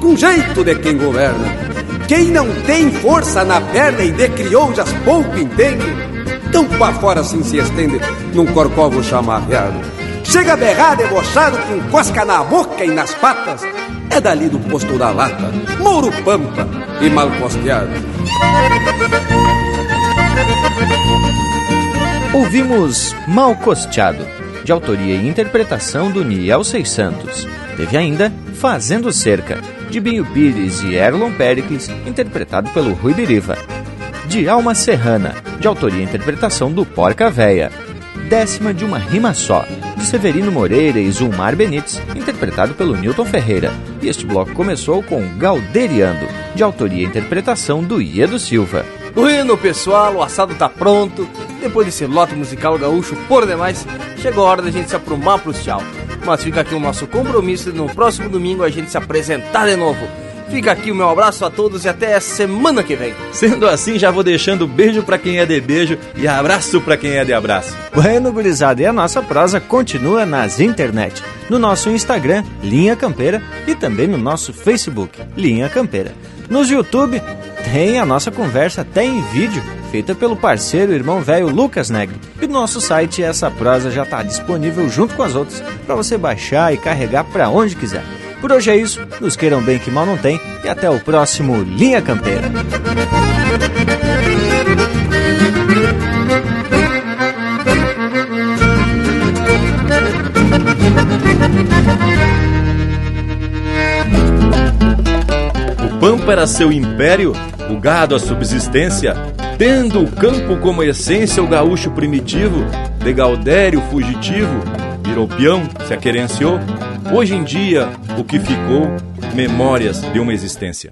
com jeito de quem governa. Quem não tem força na perna e de crioulas pouco entende, tão pra fora assim se estende num corcovo chamarreado. Chega a berrar debochado com cosca na boca e nas patas, é dali do posto da lata, mouro pampa e mal costeado. Ouvimos Mal Costeado, de autoria e interpretação do Niel Seis Santos. Teve ainda Fazendo Cerca, de Binho Pires e Erlon Pericles, interpretado pelo Rui Biriva. De Alma Serrana, de autoria e interpretação do Porca Véia. Décima de uma rima só, de Severino Moreira e Zulmar Benites, interpretado pelo Newton Ferreira. E este bloco começou com Galderiando, de autoria e interpretação do Iedo Silva. Bueno, pessoal, o assado tá pronto. Depois desse lote musical gaúcho por demais, chegou a hora da gente se aprumar pros tchau. Mas fica aqui o nosso compromisso de no próximo domingo a gente se apresentar de novo. Fica aqui o meu abraço a todos e até semana que vem. Sendo assim, já vou deixando beijo para quem é de beijo e abraço para quem é de abraço. Bueno, gurizada, e a nossa prosa continua nas internet, no nosso Instagram, Linha Campeira, e também no nosso Facebook, Linha Campeira. Nos YouTube, tem a nossa conversa até em vídeo, feita pelo parceiro irmão velho Lucas Negri. E no nosso site essa prosa já está disponível junto com as outras, para você baixar e carregar para onde quiser. Por hoje é isso, nos queiram bem que mal não tem, e até o próximo Linha Campeira. O Pampa era seu império, o gado a subsistência, tendo o campo como essência o gaúcho primitivo, de Gaudério fugitivo, virou peão, se aquerenciou. Hoje em dia, o que ficou, memórias de uma existência.